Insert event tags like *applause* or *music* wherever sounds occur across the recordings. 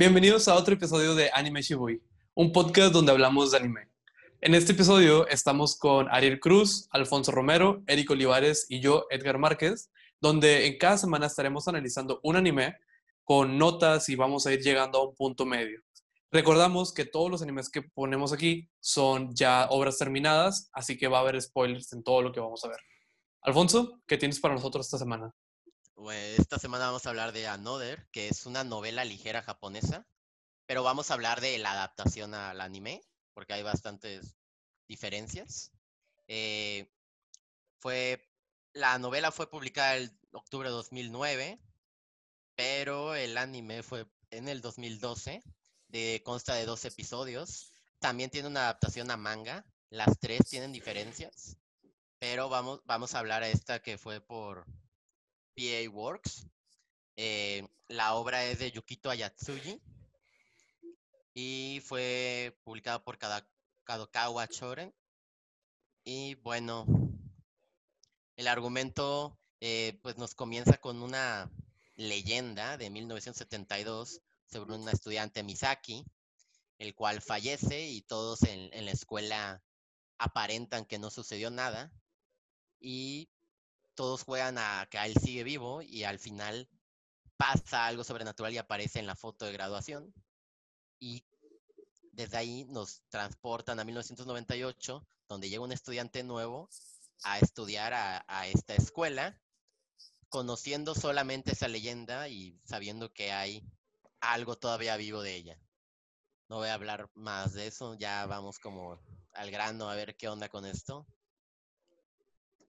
Bienvenidos a otro episodio de Anime Shibui, un podcast donde hablamos de anime. En este episodio estamos con Ariel Cruz, Alfonso Romero, Eric Olivares y yo, Edgar Márquez, donde en cada semana estaremos analizando un anime con notas y vamos a ir llegando a un punto medio. Recordamos que todos los animes que ponemos aquí son ya obras terminadas, así que va a haber spoilers en todo lo que vamos a ver. Alfonso, ¿qué tienes para nosotros esta semana? Pues esta semana vamos a hablar de Another, que es una novela ligera japonesa, pero vamos a hablar de la adaptación al anime, porque hay bastantes diferencias. Eh, fue, la novela fue publicada en octubre de 2009, pero el anime fue en el 2012, de, consta de dos episodios. También tiene una adaptación a manga, las tres tienen diferencias, pero vamos, vamos a hablar a esta que fue por PA Works. Eh, la obra es de Yukito Ayatsuji y fue publicada por Kadokawa Shoren. Y bueno, el argumento eh, pues nos comienza con una leyenda de 1972 sobre una estudiante Misaki, el cual fallece y todos en, en la escuela aparentan que no sucedió nada. Y todos juegan a que él sigue vivo y al final pasa algo sobrenatural y aparece en la foto de graduación. Y desde ahí nos transportan a 1998, donde llega un estudiante nuevo a estudiar a, esta escuela, conociendo solamente esa leyenda y sabiendo que hay algo todavía vivo de ella. No voy a hablar más de eso, ya vamos como al grano a ver qué onda con esto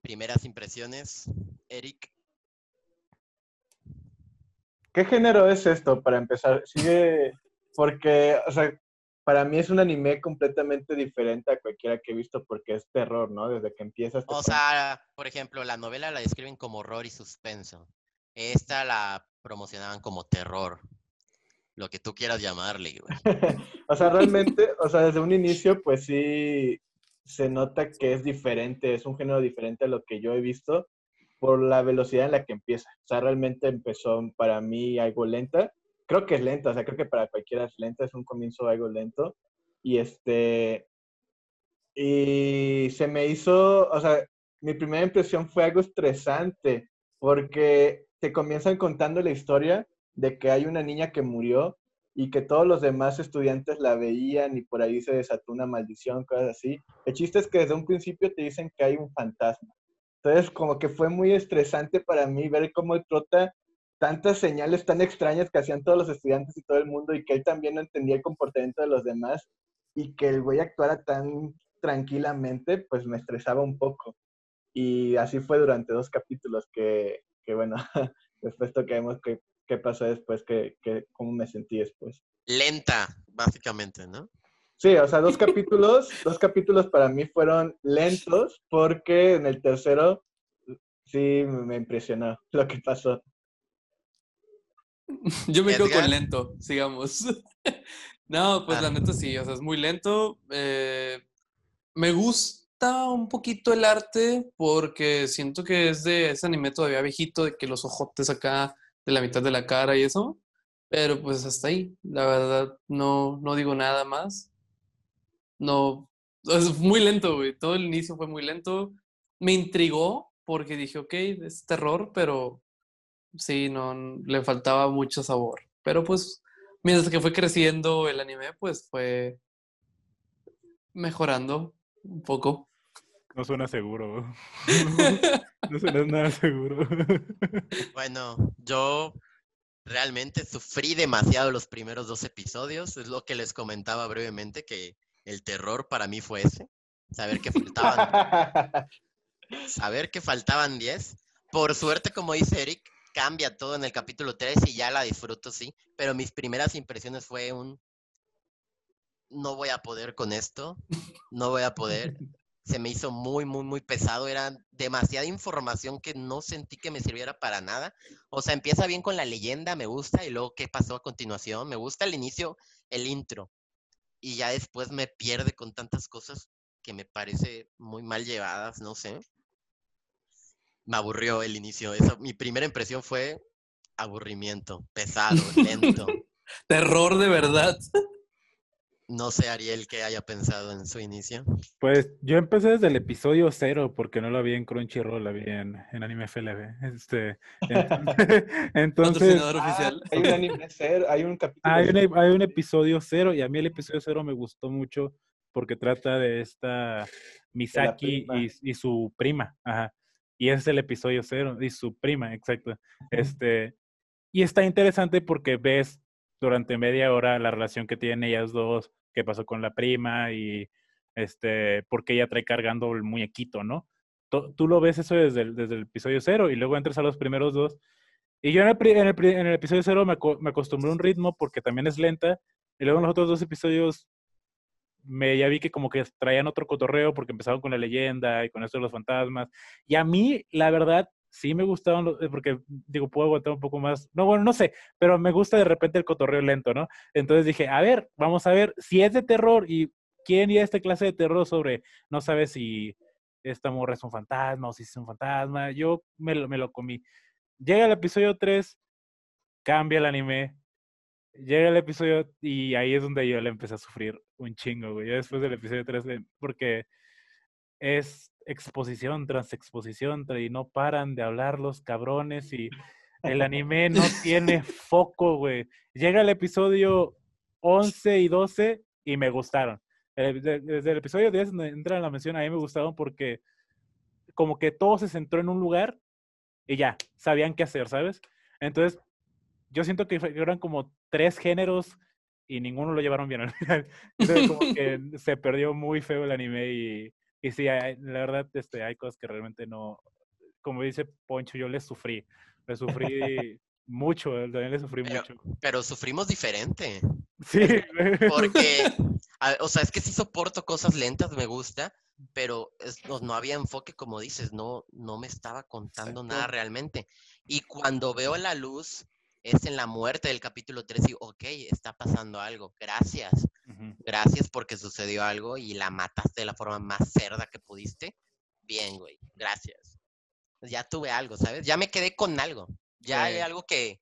primeras impresiones, Eric. ¿Qué género es esto para empezar? Sigue, porque, o sea, para mí es un anime completamente diferente a cualquiera que he visto porque es terror, ¿no? Desde que empieza. O sea, por ejemplo, la novela la describen como horror y suspenso. Esta la promocionaban como terror. Lo que tú quieras llamarle, güey. *laughs* o sea, realmente, o sea, desde un inicio, pues sí, se nota que es diferente, es un género diferente a lo que yo he visto por la velocidad en la que empieza. O sea, realmente empezó para mí algo lenta. Creo que es lenta, o sea, creo que para cualquiera es lenta, es un comienzo algo lento. Y este, y se me hizo, o sea, mi primera impresión fue algo estresante, porque te comienzan contando la historia de que hay una niña que murió y que todos los demás estudiantes la veían y por ahí se desató una maldición, cosas así. El chiste es que desde un principio te dicen que hay un fantasma. Entonces, como que fue muy estresante para mí ver cómo el prota tantas señales tan extrañas que hacían todos los estudiantes y todo el mundo y que él también no entendía el comportamiento de los demás y que el güey actuara tan tranquilamente, pues me estresaba un poco. Y así fue durante dos capítulos que, que bueno, *laughs* después tocaremos que qué pasó después, que, cómo me sentí después. Lenta, básicamente, ¿no? Sí, o sea, dos *laughs* capítulos, dos capítulos para mí fueron lentos porque en el tercero sí me impresionó *laughs* lo que pasó. Yo me quedo con lento, sigamos. *laughs* no, pues la ah. neta sí, o sea, es muy lento. Eh, me gusta un poquito el arte porque siento que es de ese anime todavía viejito, de que los ojotes acá de la mitad de la cara y eso. Pero pues hasta ahí, la verdad, no, no digo nada más. No, *laughs* es muy lento. Todo el inicio fue muy lento. Me intrigó porque dije, ok, es terror, pero sí, no, le faltaba mucho sabor. Pero pues, mientras que fue creciendo el anime, pues fue mejorando un poco. No suena seguro. *laughs* No suena nada seguro. Bueno, yo realmente sufrí demasiado los primeros dos episodios. Es lo que les comentaba brevemente, que el terror para mí fue ese. Saber que faltaban. *laughs* saber que faltaban 10. Por suerte, como dice Eric, cambia todo en el capítulo 3 y ya la disfruto, sí. Pero mis primeras impresiones fue un. No voy a poder con esto. No voy a poder se me hizo muy, muy, muy pesado. Era demasiada información que no sentí que me sirviera para nada. O sea, empieza bien con la leyenda, me gusta, y luego qué pasó a continuación. Me gusta el inicio, el intro. Y ya después me pierde con tantas cosas que me parece muy mal llevadas, no sé. Me aburrió el inicio. Eso, mi primera impresión fue aburrimiento, pesado, lento. *laughs* Terror de verdad. No sé, Ariel, qué haya pensado en su inicio. Pues yo empecé desde el episodio cero porque no lo vi en Crunchyroll, lo vi en, en Anime FLV. Este, *laughs* *laughs* entonces, Ah, oficial. hay un anime cero, hay un capítulo. hay hay un episodio cero y a mí el episodio cero me gustó mucho porque trata de esta Misaki y, y su prima. Ajá. Y ese es el episodio cero, y su prima, exacto. Este, y está interesante porque ves durante media hora la relación que tienen ellas dos, qué pasó con la prima y este, por qué ella trae cargando el muñequito, ¿no? Tú, lo ves eso desde el, desde el episodio cero y luego entras a los primeros dos. Y yo en el, en el, episodio cero me, me acostumbré un ritmo porque también es lenta. Y luego en los otros dos episodios me ya vi que como que traían otro cotorreo porque empezaron con la leyenda y con esto de los fantasmas. Y a mí, la verdad, sí me gustaban, los- eh, porque digo, puedo aguantar un poco más. No, bueno, no sé, pero me gusta de repente el cotorreo lento, ¿no? Entonces dije, a ver, vamos a ver si es de terror y quién iría a esta clase de terror sobre, no sabes si esta morra es un fantasma o si es un fantasma. Yo me lo, comí. Llega el episodio 3, cambia el anime. Llega el episodio y ahí es donde yo le empecé a sufrir un chingo, güey. Ya después del episodio 3, eh, porque es exposición tras exposición y no paran de hablar los cabrones y *laughs* el anime no tiene foco, güey. Llega el episodio 11 y 12 y me gustaron. De- Desde el episodio 10 donde entra la mención, a mí me gustaron porque como que todo se centró en un lugar y ya, sabían qué hacer, ¿sabes? Entonces, yo siento que eran como tres géneros y ninguno lo llevaron bien al final. *laughs* Entonces, como que *laughs* se perdió muy feo el anime y, y sí, la verdad, este, hay cosas que realmente no, como dice Poncho, yo le sufrí, le sufrí mucho, eh, también le sufrí Pero- mucho. Pero sufrimos diferente. Sí. Porque, *laughs* o sea, es que sí soporto cosas lentas, me gusta, pero es- no, no había enfoque, como dices, no, no me estaba contando nada realmente. Y cuando veo la luz, es en la muerte del capítulo 3 y, ok, está pasando algo, gracias. Gracias porque sucedió algo y la mataste de la forma más cerda que pudiste. Bien, güey, gracias. Ya tuve algo, ¿sabes? Ya me quedé con algo. Ya hay algo que,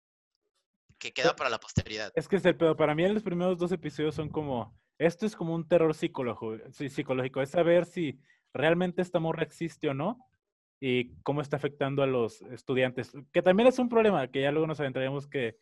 que queda para la posteridad. Es que es el pedo. Para mí, los primeros dos episodios son como. Esto es como un terror psicológico. Es saber si realmente esta morra existe o no y cómo está afectando a los estudiantes. Que también es un problema, que ya luego nos adentraremos que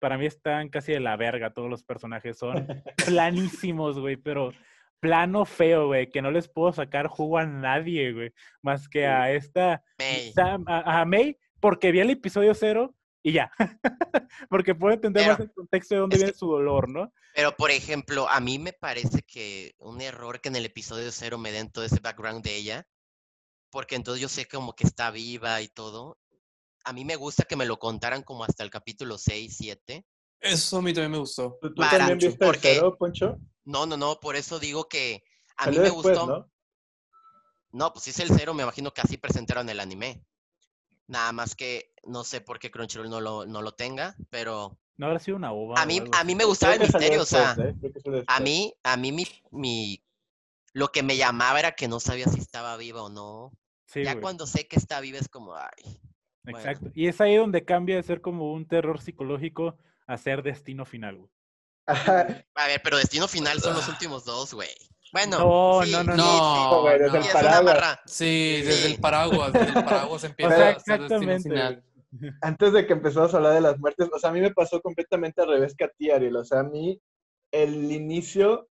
para mí están casi de la verga todos los personajes. Son *laughs* planísimos, güey, pero plano feo, güey, que no les puedo sacar jugo a nadie, güey, más que a esta May. Sam- a, a May, porque vi el episodio cero y ya. *laughs* porque puedo entender más el contexto de dónde que- viene su dolor, ¿no? Pero, por ejemplo, a mí me parece que un error que en el episodio cero me den todo ese background de ella, porque entonces yo sé como que está viva y todo. A mí me gusta que me lo contaran como hasta el capítulo 6, 7. Eso a mí también me gustó. ¿Tú, tú Para- también viste el porque- cero, Poncho? No, no, no, por eso digo que a mí me después, gustó. ¿no? No, pues si es el cero, me imagino que así presentaron el anime. Nada más que no sé por qué Crunchyroll no lo, no lo tenga, pero No habrá sido una ova. a mí, a mí me gustaba el misterio, o sea, ¿eh? A mí, a mí mi, mi, lo que me llamaba era que no sabía si estaba viva o no. Sí, ya güey, cuando sé que está viva es como, ay, bueno. Exacto. Y es ahí donde cambia de ser como un terror psicológico a ser destino final, güey. Ajá, A ver, pero Destino Final son los últimos dos, güey. Bueno, No, sí, no, no, sí, desde no. el paraguas. Sí, desde el paraguas, desde el paraguas *laughs* empieza O sea, a ser destino exactamente. final. *laughs* Antes de que empezamos a hablar de las muertes, o sea, a mí me pasó completamente al revés que a ti, Ariel. O sea, a mí el inicio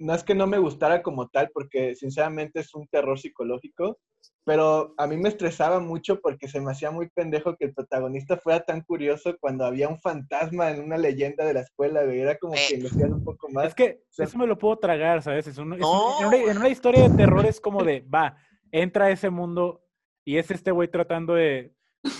no es que no me gustara como tal, porque sinceramente es un terror psicológico, pero a mí me estresaba mucho porque se me hacía muy pendejo que el protagonista fuera tan curioso cuando había un fantasma en una leyenda de la escuela, güey. Era como Eh. que investigar un poco más. Es que eso me lo puedo tragar, ¿sabes? Es un- es un- en, una, en una historia de terror es como *laughs* de, va, entra a ese mundo y es este güey tratando de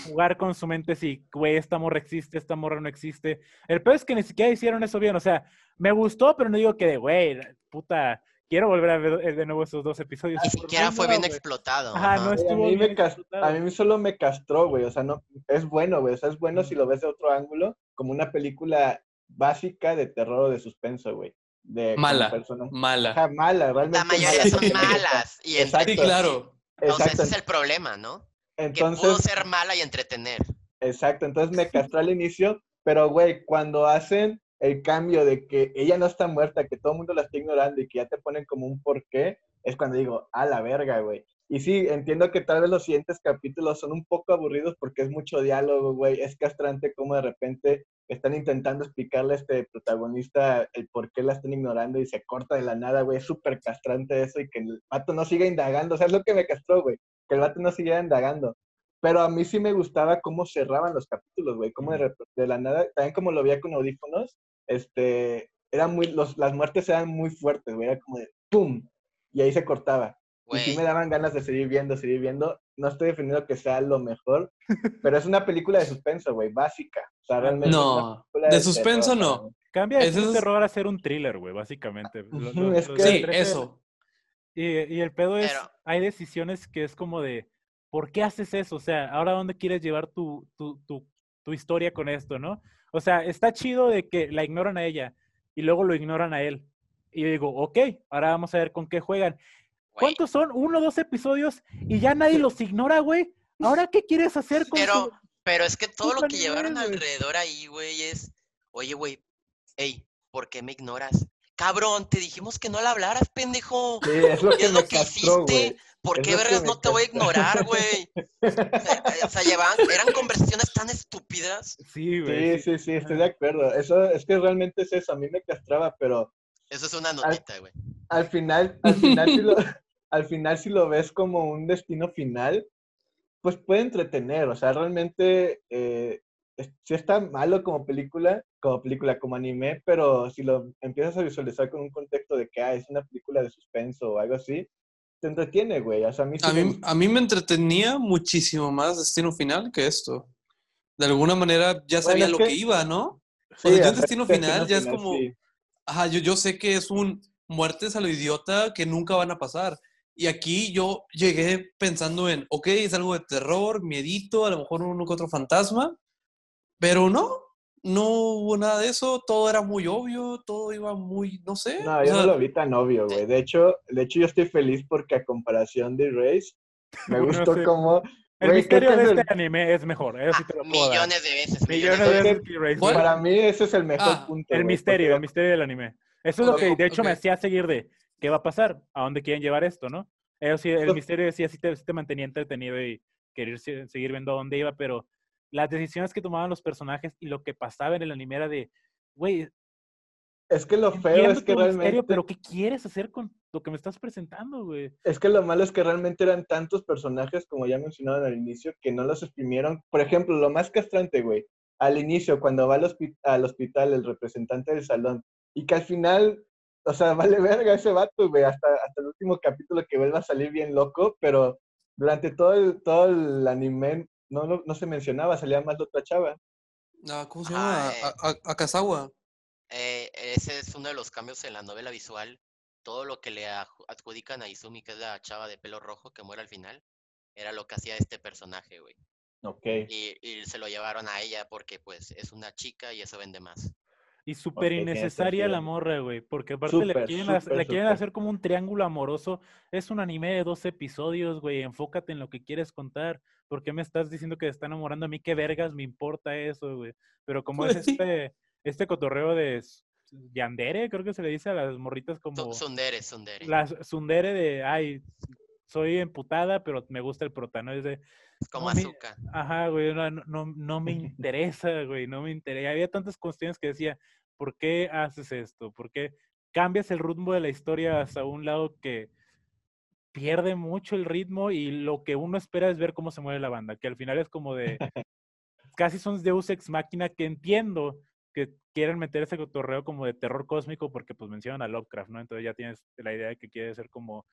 jugar con su mente si, güey, esta morra existe, esta morra no existe. El peor es que ni siquiera hicieron eso bien, o sea, me gustó, pero no digo que de, güey, puta, quiero volver a ver eh, de nuevo esos dos episodios. Ni siquiera fue bien explotado. Ajá, no es- Güey, a, estuvo mí me bien cas- explotado. a mí solo me castró, güey. O sea, no, es bueno, güey. O sea, es bueno si lo ves de otro ángulo, como una película básica de terror o de suspenso, güey. De Mala, persona- mala. Ajá, mala, realmente. La mayoría mala. son *laughs* malas. Y Exacto. Sí, claro. O sea, ese es el problema, ¿no? Que Entonces, pudo ser mala y entretener. exacto. Entonces me *laughs* castró al inicio, pero, güey, cuando hacen el cambio de que ella no está muerta, que todo el mundo la está ignorando y que ya te ponen como un porqué, es cuando digo, a la verga, güey. Y sí, entiendo que tal vez los siguientes capítulos son un poco aburridos porque es mucho diálogo, güey. Es castrante como de repente están intentando explicarle a este protagonista el por qué la están ignorando y se corta de la nada, güey. Es súper castrante eso y que el vato no siga indagando. O sea, es lo que me castró, güey. Que el vato no siga indagando. Pero a mí sí me gustaba cómo cerraban los capítulos, güey. Cómo de, de, la nada, también como lo veía con audífonos, este, era muy, los, las muertes eran muy fuertes, güey. Era como de ¡pum! Y ahí se cortaba. Y sí me daban ganas de seguir viendo, seguir viendo. No estoy definiendo que sea lo mejor, *laughs* pero es una película de suspenso, güey, básica. O sea, realmente. No, de, suspenso no. Cambia de un terror a ser un thriller, güey, básicamente. sí, eso. Y, y, el pedo es, hay decisiones que es como de, ¿por qué haces eso? O sea, ahora dónde quieres llevar tu, tu, tu, tu historia con esto, ¿no? O sea, está chido de que la ignoran a ella y luego lo ignoran a él. Y digo, ok, ahora vamos a ver con qué juegan. ¿Cuántos son? Uno o dos episodios y ya nadie los ignora, güey. ¿Ahora qué quieres hacer con Pero, pero es que todo lo que llevaron alrededor ahí, güey, es, oye, güey, hey, ¿por qué me ignoras? Cabrón, te dijimos que no la hablaras, pendejo. Sí, es lo que, es lo que hiciste. ¿Por qué vergas no te voy a ignorar, güey? o sea, llevaban, eran conversaciones tan estúpidas. Sí, güey. Sí, sí, sí, estoy de acuerdo. Eso es que realmente es eso. A mí me castraba, pero. Eso es una notita, güey. Al, final, al final, si lo, *laughs* al final, si lo ves como un destino final, pues puede entretener. O sea, realmente eh, sí está malo como película, como película, como anime, pero si lo empiezas a visualizar con un contexto de que ah, es una película de suspenso o algo así, te entretiene, güey. O sea, a, mí, a, mí, a mí me entretenía muchísimo más Destino Final que esto. De alguna manera ya sabía lo que... iba, ¿no? Sí, o sea, Destino Final ya es como... Ajá, yo, yo sé que es un muertes a lo idiota que nunca van a pasar. Y aquí yo llegué pensando en, ok, es algo de terror, miedito, a lo mejor uno que otro fantasma, pero no, no hubo nada de eso, todo era muy obvio, todo iba muy, no sé. No, yo no lo vi tan obvio, güey. De hecho, de hecho yo estoy feliz porque a comparación de Race, me *laughs* gustó como... El misterio de este anime es mejor, eso sí te lo puedo Millones de veces. Millones de veces que Race. Para mí ese es el mejor ah, punto. El misterio, el misterio del anime. Eso es lo que de hecho me hacía seguir de, ¿qué va a pasar? ¿A dónde quieren llevar esto, no? Eso sí, el misterio decía, sí te, sí te mantenía entretenido y querer seguir viendo a dónde iba, pero las decisiones que tomaban los personajes y lo que pasaba en el anime era de, güey. Es que lo feo es que realmente. pero ¿qué quieres hacer con lo que me estás presentando, güey? Es que lo malo es que realmente eran tantos personajes, como ya mencionaron al inicio, que no los exprimieron. Por ejemplo, lo más castrante, güey, al inicio, cuando va al, al hospital el representante del salón, y que al final, o sea, *laughs* vale verga ese vato, güey, hasta, hasta el último capítulo que vuelva a salir bien loco, pero durante todo el, todo el anime no, no, no se mencionaba, salía más de otra chava. Ah, ¿Cómo se llama? Eh, Akazawa. Eh, ese es uno de los cambios en la novela visual. Todo lo que le adjudican a Izumi, que es la chava de pelo rojo que muere al final, era lo que hacía este personaje, güey. Ok. Y, y, se lo llevaron a ella porque, pues, es una chica y eso vende más. Y súper innecesaria la morra, güey, porque aparte le, quieren, hacer como un triángulo amoroso. Es un anime de dos episodios, güey, enfócate en lo que quieres contar. ¿Por qué me estás diciendo que te está enamorando a mí? ¿Qué vergas me importa eso, güey? Pero como es este, este cotorreo de Yandere, creo que se le dice a las morritas como... Sundere, Sundere. Las Sundere de, ay, soy emputada, pero me gusta el prota, ¿no? Es de... Como azúcar. ajá, güey, no, no, no, me interesa, güey, no me interesa. Había tantas cuestiones que decía, ¿por qué haces esto? ¿Por qué cambias el ritmo de la historia hasta un lado que pierde mucho el ritmo y lo que uno espera es ver cómo se mueve la banda, que al final es como de, *laughs* casi son Deus Ex Máquina que entiendo que quieren meter ese cotorreo como de terror cósmico porque pues mencionan a Lovecraft, ¿no? Entonces ya tienes la idea de que quiere ser como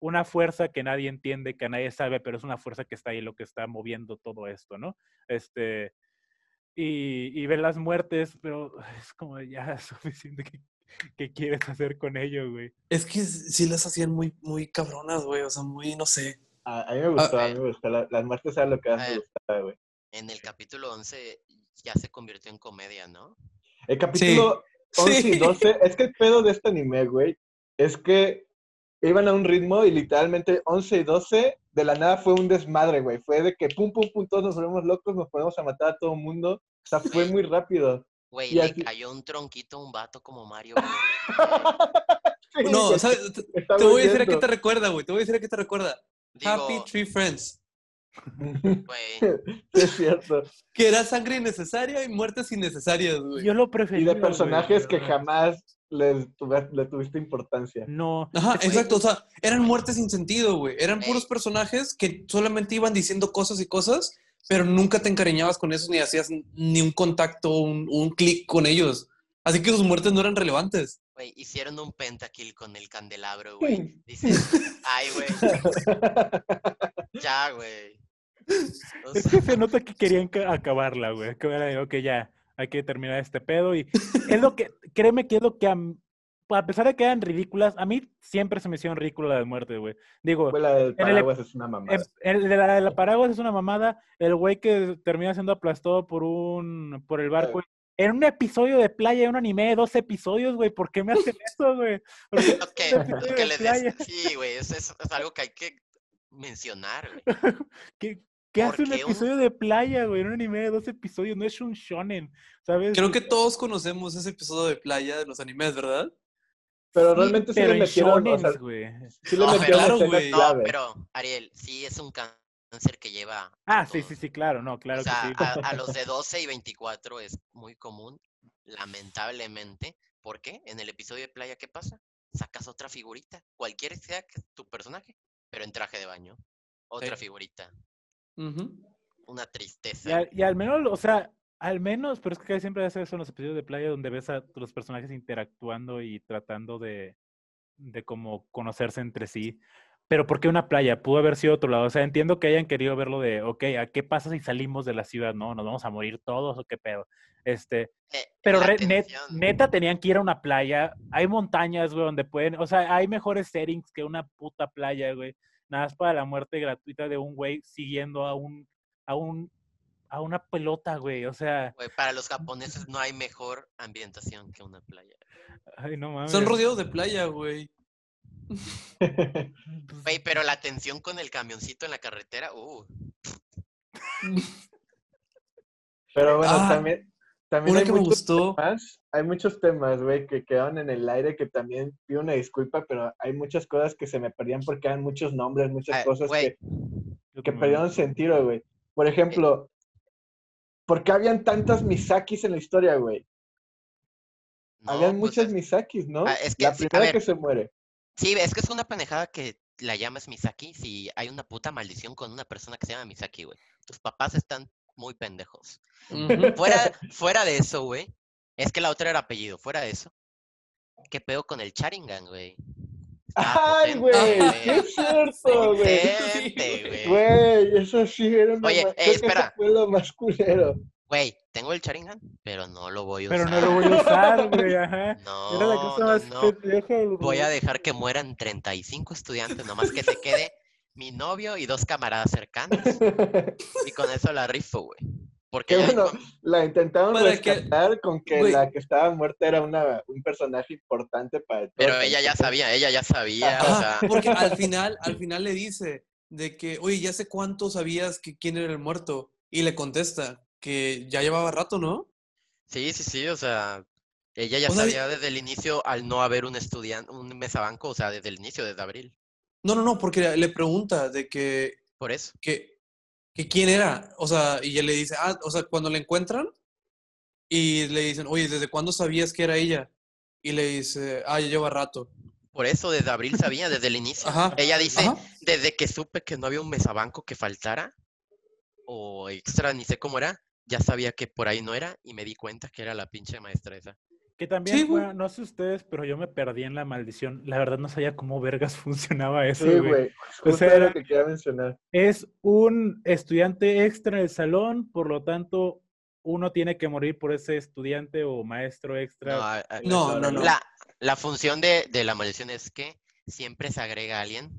una fuerza que nadie entiende, que nadie sabe, pero es una fuerza que está ahí lo que está moviendo todo esto, ¿no? Este, y, y ver las muertes, pero *sighs* es como ya *laughs* suficiente que ¿Qué quieres hacer con ello, güey? Es que sí las hacían muy, muy cabronas, güey. O sea, muy, no sé. A, mí me gustó, a, mí me gustó. las muertes eran lo que más me gustaba, güey. En el capítulo 11 ya se convirtió en comedia, ¿no? El capítulo 11 y 12, es que el pedo de este anime, güey, es que iban a un ritmo y literalmente 11 y 12 de la nada fue un desmadre, güey. Fue de que pum, pum, pum, todos nos volvemos locos, nos ponemos a matar a todo el mundo. O sea, fue muy rápido. Güey, Y le así- cayó un tronquito a un vato como Mario. *laughs* Sí, No, ¿sabes? Te, voy a decir a qué te recuerda, güey. Te voy a decir a qué te recuerda. Happy Tree Friends. güey, *laughs* Sí, es cierto. Que era sangre innecesaria y muertes innecesarias, güey. Yo lo Y prefería. de personajes güey, que jamás les tuve- le tuviste importancia. No. Ajá, exacto. O sea, eran muertes sin sentido, güey. Eran puros personajes que solamente iban diciendo cosas y cosas, pero nunca te encariñabas con esos ni hacías ni un contacto, un, un clic con ellos. Así que sus muertes no eran relevantes. güey, hicieron un pentakill con el candelabro, güey. Dices, ay, güey, *laughs* ya, güey. O Es que se nota que querían ca- acabarla, güey. Que era de, ok, ya, hay que terminar este pedo. Y es lo que, créeme que es lo que, a, a pesar de que eran ridículas, a mí siempre se me hicieron ridículas las muertes, güey. Digo, Fue la del En el ep- paraguas, es una mamada. el de la, de la Paraguas es una mamada. El güey que termina siendo aplastado por un, por el barco. En un episodio de playa, en un anime de dos episodios, güey. ¿Por qué me hacen *laughs* eso, güey? ¿Por qué lo que, un episodio lo de que les playa? des- Sí, güey, es, es algo que hay que mencionar, güey. *laughs* ¿Qué, qué hace un ¿Por qué un- episodio de playa, güey? En un anime de dos episodios. No es un shonen, ¿sabes? Creo que todos conocemos ese episodio de playa de los animes, ¿verdad? Pero realmente sí pero le metieron, o sea, shonens, güey. sí le No, metieron claro, güey. No, pero, Ariel, sí es un cáncer que lleva. a Ah, sí, sí, sí, claro, no, claro o sea, que sí. a, a los *laughs* de 12 y 24 es muy común, lamentablemente. ¿Por qué? En el episodio de playa, ¿qué pasa? Sacas otra figurita, cualquiera sea que tu personaje, pero en traje de baño. Otra Sí. figurita. Una Y, tristeza. al, y al menos, o sea, al menos, pero es que casi siempre hace eso en los episodios de playa donde ves a los personajes interactuando y tratando de, de como conocerse entre sí. Pero ¿por qué una playa? Pudo haber sido otro lado. O sea, entiendo que hayan querido verlo de, ok, ¿a qué pasa si salimos de la ciudad? ¿No? ¿Nos vamos a morir todos o qué pedo? Este, Eh, Pero re- net- neta tenían que ir a una playa. Hay montañas, güey, donde pueden. O sea, hay mejores settings que una puta playa, güey. Nada más para la muerte gratuita de un güey siguiendo a un. a un. A una pelota, güey. O sea. Güey, para los *laughs* japoneses no hay mejor ambientación que una playa. Ay, no mames. Son rodeados de playa, güey. *laughs* Güey, pero la tensión con el camioncito en la carretera, uh. Pero bueno, Ah, también, también Una hay que me muchos gustó. temas, hay muchos temas, güey, que quedaron en el aire que también pido una disculpa, pero hay muchas cosas que se me perdían porque eran muchos nombres, muchas Ah, cosas que, que perdieron sentido, güey. Por ejemplo, ¿por qué habían tantas Misakis en la historia, güey? No, habían pues muchas es- Misakis, ¿no? Ah, es que la primera ver. que se muere. Sí, es que es una pendejada que la llamas Misaki si hay una puta maldición con una persona que se llama Misaki, güey. Tus papás están muy pendejos. Fuera, *laughs* fuera de eso, güey. Es que la otra era apellido. Fuera de eso. ¿Qué pedo con el Sharingan, güey? ¡Ay, güey! ¡Sí es cierto, *laughs* güey! Güey. Güey, eso sí era una... Oye, eso espera. fue lo más culero. Güey, tengo el Sharingan, pero no lo voy a Pero usar. no lo voy a usar, *laughs* güey. Ajá. No, Era la cosa no, más no. Voy a dejar que mueran 35 estudiantes, nomás que se quede mi novio y dos camaradas cercanos. *laughs* Y con eso la rifo, güey. Porque bueno, con- la intentaron que- rescatar con que la que estaba muerta era una, un personaje importante para el Pero todo ella ya sabía, ella ya sabía, o sea, porque al final, al final le dice de que, oye, ya sé cuánto sabías que quién era el muerto. Y le contesta que ya llevaba rato, ¿no? sí, sí, sí, o sea, ella ya O sea, sabía desde el inicio al no haber un estudiante, un mesabanco, o sea, desde el inicio, desde abril. No, no, no, porque le pregunta de que, Por eso. que, que quién era. O sea, y él le dice, ah, o sea, cuando le encuentran y le dicen, oye, ¿desde cuándo sabías que era ella? Y le dice, ah, ya lleva rato. Por eso desde abril sabía, desde el inicio. Ajá, Ella dice, Ajá. desde que supe que no había un mesabanco que faltara, o extra, ni sé cómo era, ya sabía que por ahí no era, y me di cuenta que era la pinche maestra esa. Que también, Sí, güey. bueno, no sé ustedes, pero yo me perdí en la maldición. La verdad no sabía cómo vergas *laughs* funcionaba eso, Sí, güey. güey. O sea, era lo que quería mencionar. Es un estudiante extra en el salón, por lo tanto, uno tiene que morir por ese estudiante o maestro No, extra. a- a- en la No, no, no. La, la función de, de la maldición es que siempre se agrega a alguien,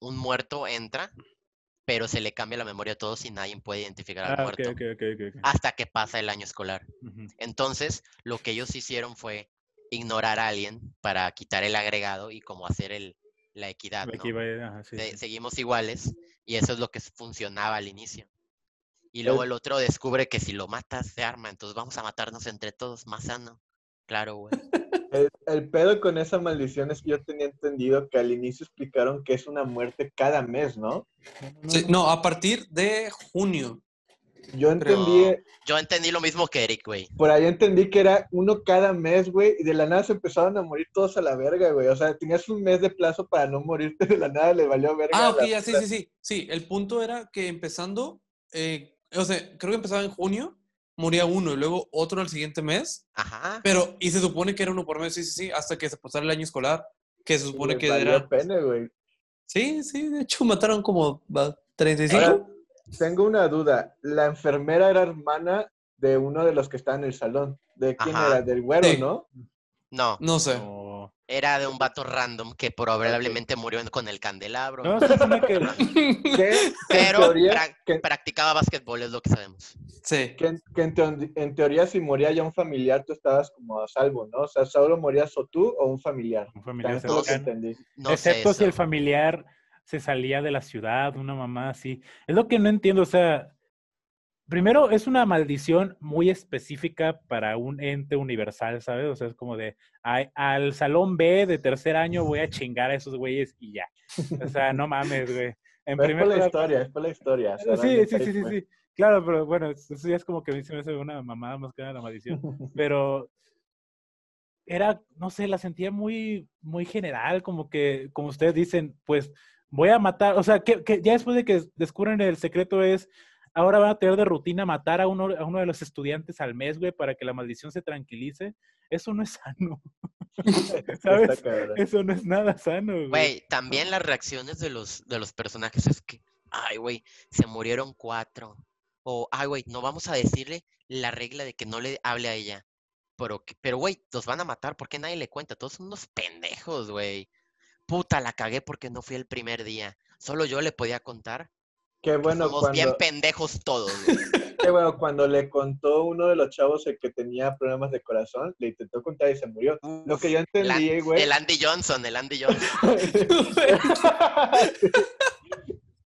un muerto entra, pero se le cambia la memoria a todos y nadie puede identificar al Ah, muerto ok, ok, ok, ok. hasta que pasa el año escolar. Entonces, lo que ellos hicieron fue ignorar a alguien para quitar el agregado y como hacer el, la equidad, Aquí ¿no? va, ajá, sí, De- sí. seguimos iguales y eso es lo que funcionaba al inicio. Y luego El- el otro descubre que si lo matas se arma, entonces vamos a matarnos entre todos, más sano. Claro, güey. El, el pedo con esa maldición es que yo tenía entendido que al inicio explicaron que es una muerte cada mes, ¿no? Sí, no, a partir de junio. Yo entendí, Yo entendí lo mismo que Eric, güey. por ahí entendí que era uno cada mes, güey, y de la nada se empezaron a morir todos a la verga, güey. O sea, tenías un mes de plazo para no morirte, *laughs* de la nada le valió verga. Ah, a ok, ya, sí, sí, sí. Sí, el punto era que empezando, eh, o sea, creo que empezaba en junio, moría uno y luego otro al siguiente mes, Ajá. pero, y se supone que era uno por mes, sí, sí, sí, hasta que se pasara el año escolar, que se supone que era... pena, güey. Sí, sí, de hecho mataron como va, 35. Ahora, tengo una duda. La enfermera era hermana de uno de los que está en el salón. ¿De quién Ajá. era? Del güero, Sí. ¿no? No, No sé. No, era de un vato random que probablemente murió con el candelabro. no se supone que *laughs* Que, Pero en teoría, pra- que, practicaba básquetbol, es lo que sabemos. Sí. que en, que en teo- en teoría si moría ya un familiar, tú estabas como a salvo, ¿no? O sea, solo morías o tú o un familiar. un familiar cercano. entendí. No Excepto sé si el familiar se salía de la ciudad, una mamá así. Es lo que no entiendo, o sea, primero es una maldición muy específica para un ente universal, ¿sabes? O sea, es como de, "Ay, al salón B de tercer año voy a chingar a esos güeyes y ya. O sea, no mames, güey. En Pero es primer por la historia, es por la historia. Sí, sí, sí, sí, sí. Claro, pero bueno, eso ya es como que a mí se me hace una mamada más que nada la maldición. *laughs* Pero era, no sé, la sentía muy, muy general, como que, como ustedes dicen, pues voy a matar, o sea, que, que ya después de que descubren el secreto es, ahora van a tener de rutina matar a uno, a uno de los estudiantes al mes, güey, para que la maldición se tranquilice. Eso no es sano, *laughs* ¿sabes? Eso no es nada sano, güey. Güey, también las reacciones de los, de los personajes es que, ay, güey, se murieron cuatro. O, ay, güey, no vamos a decirle la regla de que no le hable a ella. Pero, pero, güey, los van a matar porque nadie le cuenta. Todos son unos pendejos, güey. Puta, la cagué porque no fui el primer día. Solo yo le podía contar. Qué bueno, Somos bien cuando, pendejos todos, *laughs* qué bueno, cuando le contó uno de los chavos el que tenía problemas de corazón, le intentó contar y se murió. Lo que yo entendí, güey. el Andy Johnson, el Andy Johnson. *laughs*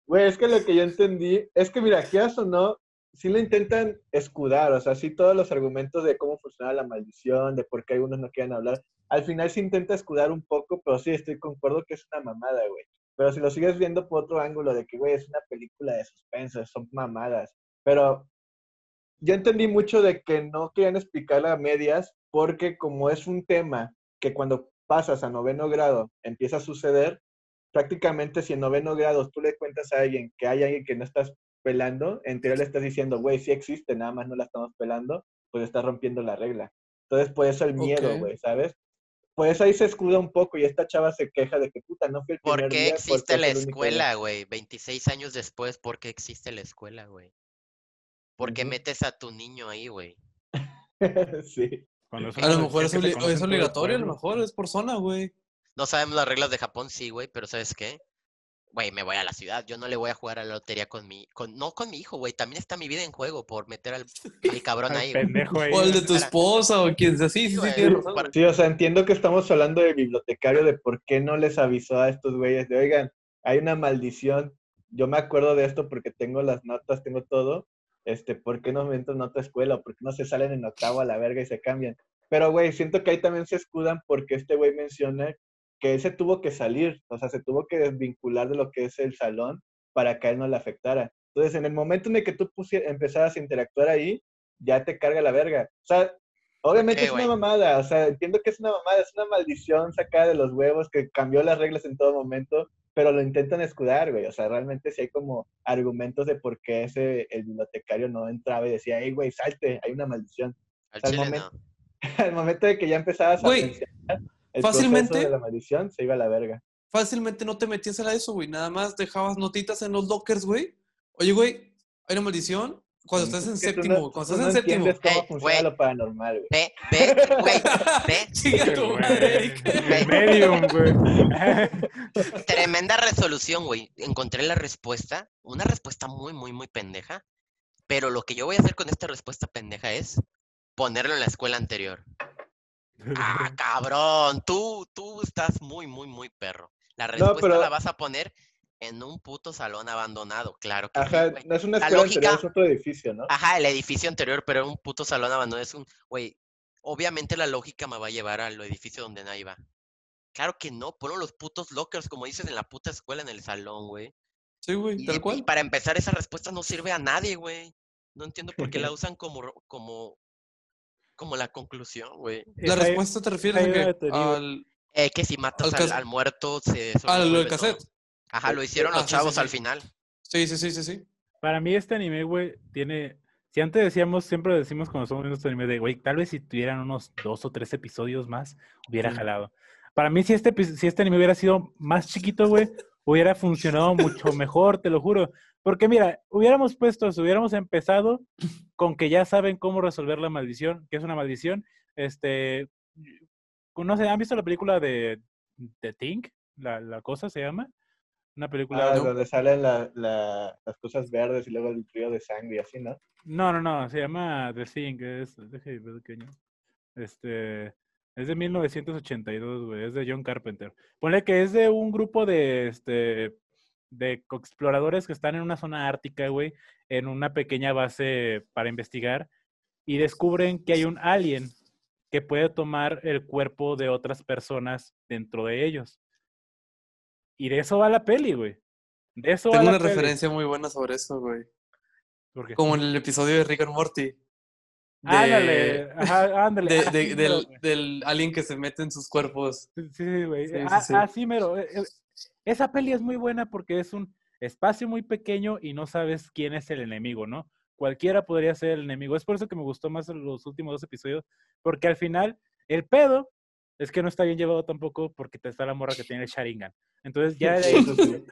Güey, es que lo que yo entendí es que, mira, quieras o no, sí lo intentan escudar, o sea, sí todos los argumentos de cómo funciona la maldición, de por qué algunos no quieren hablar, al final se intenta escudar un poco, pero sí, estoy concuerdo que es una mamada, güey. Pero si lo sigues viendo por otro ángulo de que, güey, es una película de suspenso, son mamadas. Pero yo entendí mucho de que no querían explicarla a medias, porque como es un tema que cuando pasas a noveno grado empieza a suceder, prácticamente si en noveno grado tú le cuentas a alguien que hay alguien que no estás pelando, en teoría le estás diciendo, güey, sí existe, nada más no la estamos pelando, pues estás rompiendo la regla. Entonces, por eso el miedo, güey, ¿sabes? Por eso ahí se escuda un poco y esta chava se queja de que, puta, no fui el primer ¿Por qué día existe porque la el único día". escuela, güey? 26 años después, ¿por qué existe la escuela, güey? ¿Por qué metes a tu niño ahí, güey? *laughs* sí. Es A lo mejor es, obli- es obligatorio, a lo mejor es por zona, güey. No sabemos las reglas de Japón, sí, güey, pero ¿sabes qué? Güey, me voy a la ciudad. Yo no le voy a jugar a la lotería con mi... Con, no con mi hijo, güey. También está mi vida en juego por meter al, *laughs* al cabrón Al ahí, güey. pendejo ahí. O el de tu esposa o quien sea. Sí, sí, sí. Para- Sí, o sea, entiendo que estamos hablando de bibliotecario, de por qué no les avisó a estos güeyes de, oigan, hay una maldición. Yo me acuerdo de esto porque tengo las notas, tengo todo. Este, ¿por qué no me entran en otra escuela? ¿Por qué no se salen en octavo a la verga y se cambian? Pero, güey, siento que ahí también se escudan porque este güey menciona que él se tuvo que salir, o sea, se tuvo que desvincular de lo que es el salón para que a él no le afectara. Entonces, en el momento en el que tú empezaras a interactuar ahí, ya te carga la verga. O sea, obviamente es una mamada, o sea, entiendo que es una mamada, es una maldición sacada de los huevos que cambió las reglas en todo momento, pero lo intentan escudar, güey. O sea, realmente sí hay como argumentos de por qué ese, el bibliotecario no entraba y decía, hey, güey, salte, hay una maldición. Al chile momento- no. *laughs* Al momento de que ya empezabas a el fácilmente- proceso de la maldición, se iba a la verga. Fácilmente no te metías a eso, güey. Nada más dejabas notitas en los lockers, güey. Oye, güey, hay una maldición. Cuando estás en Es que tú séptimo, no- cuando estás no en séptimo. entiendes cómo funciona güey. lo paranormal, güey. Ve, ve, güey, ve. *laughs* Chinga tu madre, medium, güey. *laughs* Tremenda resolución, güey. Encontré la respuesta. Una respuesta muy, muy, muy pendeja. Pero lo que yo voy a hacer con esta respuesta pendeja es ponerlo en la escuela anterior. Ah, *laughs* cabrón. Tú, tú estás muy, muy, muy perro. La respuesta pero- la vas a poner en un puto salón abandonado, claro que sí, Ajá, no es una La escuela lógica- anterior, es otro edificio, ¿no? Ajá, el edificio anterior, pero un puto salón abandonado. Es un, güey, obviamente la lógica me va a llevar al edificio donde nadie va. Claro que no, ponlo los putos lockers, como dices, en la puta escuela, en el salón, güey. Sí, güey, tal de- y cual. para empezar, esa respuesta no sirve a nadie, güey. No entiendo por qué la *laughs* usan como, como, como la conclusión, güey. La respuesta te refieres a que al, Eh, que si matas Al al, muerto, se a soluciona lo del todo. cassette. Ajá, lo hicieron los Ah, sí, sí, chavos al sí. final. Sí, sí, sí, sí, sí. Para mí este anime, güey, tiene... Si antes decíamos, siempre decimos cuando estamos viendo este anime de, güey, tal vez si tuvieran unos dos o tres episodios más, hubiera Sí. jalado. Para mí, si este, si este anime hubiera sido más chiquito, güey, hubiera funcionado mucho mejor, te lo juro. Porque mira, hubiéramos puesto, si hubiéramos empezado con que ya saben cómo resolver la maldición, que es una maldición, este, no sé, ¿han visto la película de The Thing? La, la cosa se llama. Una película... Ah, donde salen la- la- las cosas verdes y luego el río de sangre y así, ¿no? No, no, no, se llama The Thing, es, año. Este, es de 1982, güey, es de John Carpenter. Ponle que es de un grupo de, este, de exploradores que están en una zona ártica, güey, en una pequeña base para investigar y descubren que hay un alien que puede tomar el cuerpo de otras personas dentro de ellos. Y de eso va la peli, güey. De eso Tengo va una la peli. referencia muy buena sobre eso, güey. ¿Por qué? Como en el episodio de Rick and Morty. De, Ándale, ajá, ándale. *laughs* de- del, alien que se mete en sus cuerpos. Sí, güey. Sí, eh, sí. Así mero. Esa peli es muy buena porque es un espacio muy pequeño y no sabes quién es el enemigo, ¿no? Cualquiera podría ser el enemigo. Es por eso que me gustó más los últimos dos episodios, porque al final el pedo es que no está bien llevado tampoco porque te está la morra que tiene el Sharingan. Entonces ya de ahí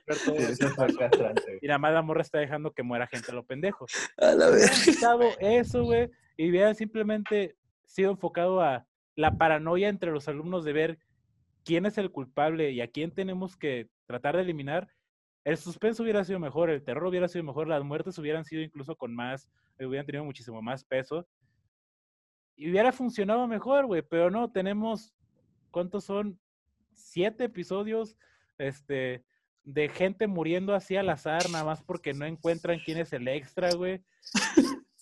y nada más la morra está dejando que muera gente a lo pendejo. A la vez. quitado eso, güey, y hubiera simplemente sido enfocado a la paranoia entre los alumnos de ver quién es el culpable y a quién tenemos que tratar de eliminar. El suspenso hubiera sido mejor, el terror hubiera sido mejor, las muertes hubieran sido incluso con más, eh, hubieran tenido muchísimo más peso. Y hubiera funcionado mejor, güey, pero no, tenemos, ¿cuántos son? Siete episodios, este, de gente muriendo así al azar, nada más porque no encuentran quién es el extra, güey.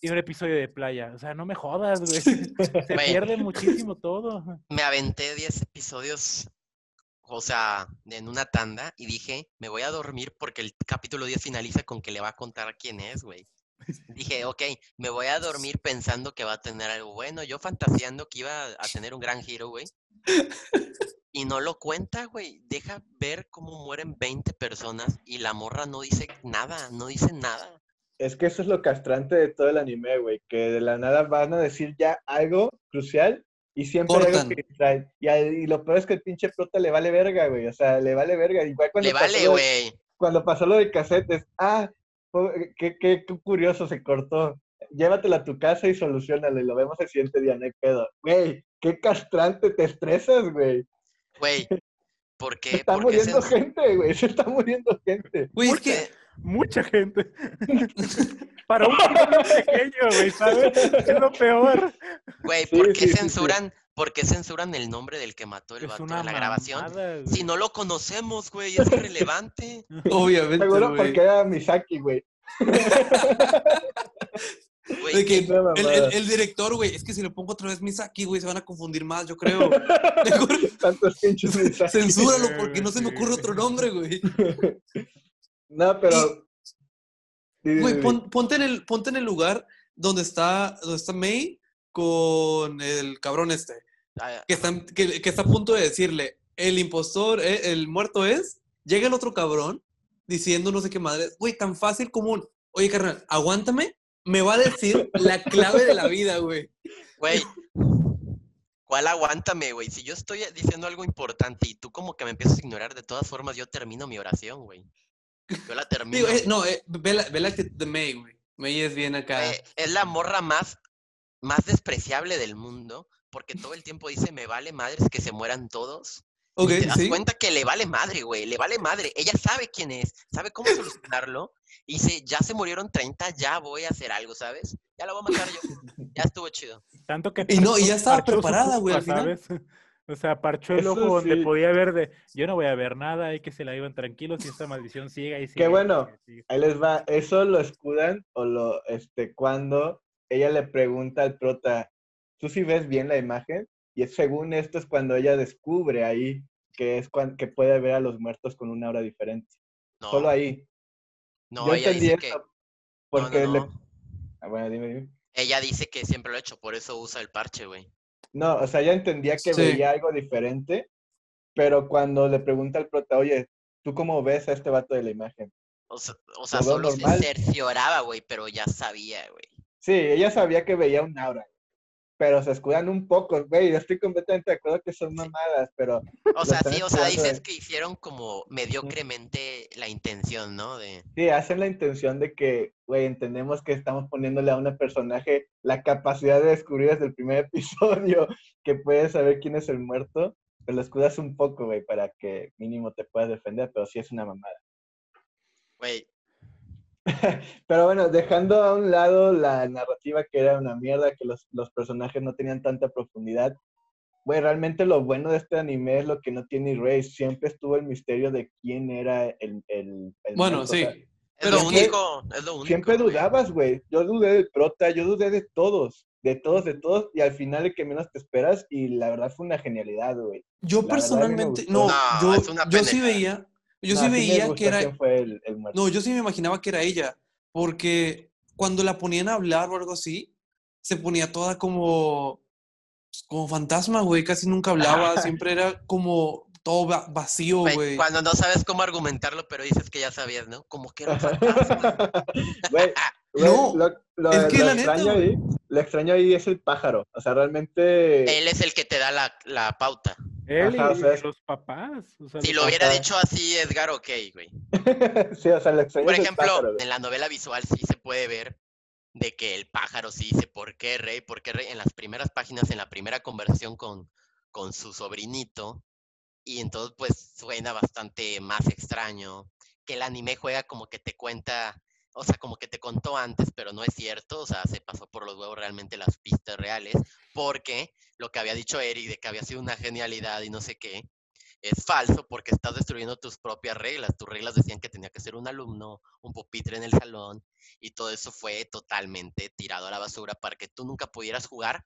Y un episodio de playa. O sea, no me jodas, güey. *laughs* Se pierde muchísimo todo. Me aventé 10 episodios, o sea, en una tanda y dije, me voy a dormir porque el capítulo 10 finaliza con que le va a contar quién es, güey. *laughs* Dije, ok, me voy a dormir pensando que va a tener algo bueno. Yo fantaseando que iba a tener un gran giro, güey. *laughs* Y no lo cuenta, güey. Deja ver cómo mueren 20 personas y la morra no dice nada, no dice nada. Es que eso es lo castrante de todo el anime, güey, que de la nada van a decir ya algo crucial y siempre hay algo que distrae. Y, lo peor es que el pinche prota le vale verga, güey, o sea, le vale verga. Igual cuando Le pasó vale, lo de- güey. Cuando pasó lo de casetes, ah, qué, qué, qué curioso, se cortó. Llévatelo a tu casa y solucionalo y lo vemos el siguiente día, no hay pedo. Güey, qué castrante, te estresas, güey. Güey, ¿por Se qué? está ¿Por qué muriendo gente, güey, se está muriendo gente. Güey, es que qué? Mucha gente. *laughs* Para un pueblo pequeño, güey, ¿sabes? Es lo peor. Güey, Sí, ¿por qué sí, sí, sí. censuran, ¿por qué censuran el nombre del que mató el Es vato en la grabación? mamada. Si no lo conocemos, güey, es irrelevante. *laughs* obviamente, Seguro güey. porque era Misaki, güey. Güey, De que Una el, el- mamada. el director, güey, es que si le pongo otra vez Misaki, güey, se van a confundir más, yo creo. *laughs* Tantos pinches Misaki. censúralo porque no se me ocurre otro nombre, güey. No, pero. Güey, pon- ponte, en el, ponte en el lugar donde está, donde está May con el cabrón este. ah, Que está, que, que está a punto de decirle, el impostor, eh, el muerto es. Llega el otro cabrón diciendo no sé qué madre. Güey, tan fácil como un, oye, carnal, aguántame. Me va a decir la clave de la vida, güey. Güey, ¿cuál aguántame, güey? Si yo estoy diciendo algo importante y tú como que me empiezas a ignorar, de todas formas yo termino mi oración, güey. *laughs* Yo la termino. Digo, eh, no, eh, ve, la, ve la actitud de May, güey. May es bien acá. Eh, es la morra más, más despreciable del mundo porque todo el tiempo dice, me vale madres que se mueran todos. ok, Y te das sí. cuenta que le vale madre, güey, le vale madre. Ella sabe quién es, sabe cómo solucionarlo. Y dice, ya se murieron 30, ya voy a hacer algo, ¿sabes? Ya lo voy a matar yo. Ya estuvo chido. Tanto que Y no, y ya estaba preparada, güey, al final. ¿sabes? O sea, parchó el Eso ojo donde sí. podía ver de, yo no voy a ver nada, y que se la iban tranquilos y esta maldición siga y sigue. y bueno. sigue. Ahí les va. Eso lo escudan o lo, este, cuando ella le pregunta al prota, ¿tú sí ves bien la imagen? Y es- según esto es cuando ella descubre ahí que es cuan- que puede ver a los muertos con una aura diferente. No, Solo ahí. no, Yo ella dice que. no, Porque no, le... no. Ah, bueno, dime, dime. Ella dice que siempre lo ha hecho, por eso usa el parche, güey. No, o sea, ella entendía que Sí. veía algo diferente, pero cuando le pregunta al prota, oye, ¿tú cómo ves a este vato de la imagen? O sea, o sea solo normal. se cercioraba, güey, pero ya sabía, güey. Sí, ella sabía que veía un aura, pero se escudan un poco, güey, yo estoy completamente de acuerdo que son mamadas, pero O sea, sí, o sea, dices de- que hicieron como mediocremente la intención, ¿no? De. sí, hacen la intención de que, güey, entendemos que estamos poniéndole a un personaje la capacidad de descubrir desde el primer *laughs* episodio que puede saber quién es el muerto, pero lo escudas un poco, güey, para que mínimo te puedas defender, pero sí es una mamada. Güey, *laughs* Pero bueno, dejando a un lado la narrativa que era una mierda, que los, los personajes no tenían tanta profundidad, güey, realmente lo bueno de este anime es lo que no tiene Erase. Siempre estuvo el misterio de quién era el, el, el Bueno, muerto, o sí. sea, es Pero lo es que único, es lo único. siempre güey. dudabas, güey. Yo dudé del prota, yo dudé de todos, de todos, de todos, y al final el que menos te esperas, y la verdad fue una genialidad, güey. Yo La personalmente, no, No, yo, yo sí veía, yo No, sí veía que era, quién fue el, el muerto. no, yo sí me imaginaba que era ella, porque cuando la ponían a hablar o algo así, se ponía toda como, pues, como fantasma, güey, casi nunca hablaba, *laughs* siempre era como todo va- vacío, Güey. Cuando no sabes cómo argumentarlo, pero dices que ya sabías, ¿no? Como que era un fantasma. *laughs* *laughs* Güey, No, lo, lo- es que lo la neta, extraño ahí, lo extraño ahí es el pájaro. O sea, realmente. Él es el que te da la, la pauta. Él Ajá, o y sea, los papás. o sea, Si los lo hubiera dicho así Edgar, ok, güey. *laughs* sí, o sea, Por ejemplo, pájaro, en la novela visual sí se puede ver de que el pájaro sí dice por qué rey, por qué rey, en las primeras páginas, en la primera conversación con, con su sobrinito, y entonces pues suena bastante más extraño, que el anime juega como que te cuenta, o sea, como que te contó antes, pero no es cierto, o sea, se pasó por los huevos realmente las pistas reales, porque lo que había dicho Eric de que había sido una genialidad y no sé qué, es falso porque estás destruyendo tus propias reglas. Tus reglas decían que tenía que ser un alumno, un pupitre en el salón, y todo eso fue totalmente tirado a la basura para que tú nunca pudieras jugar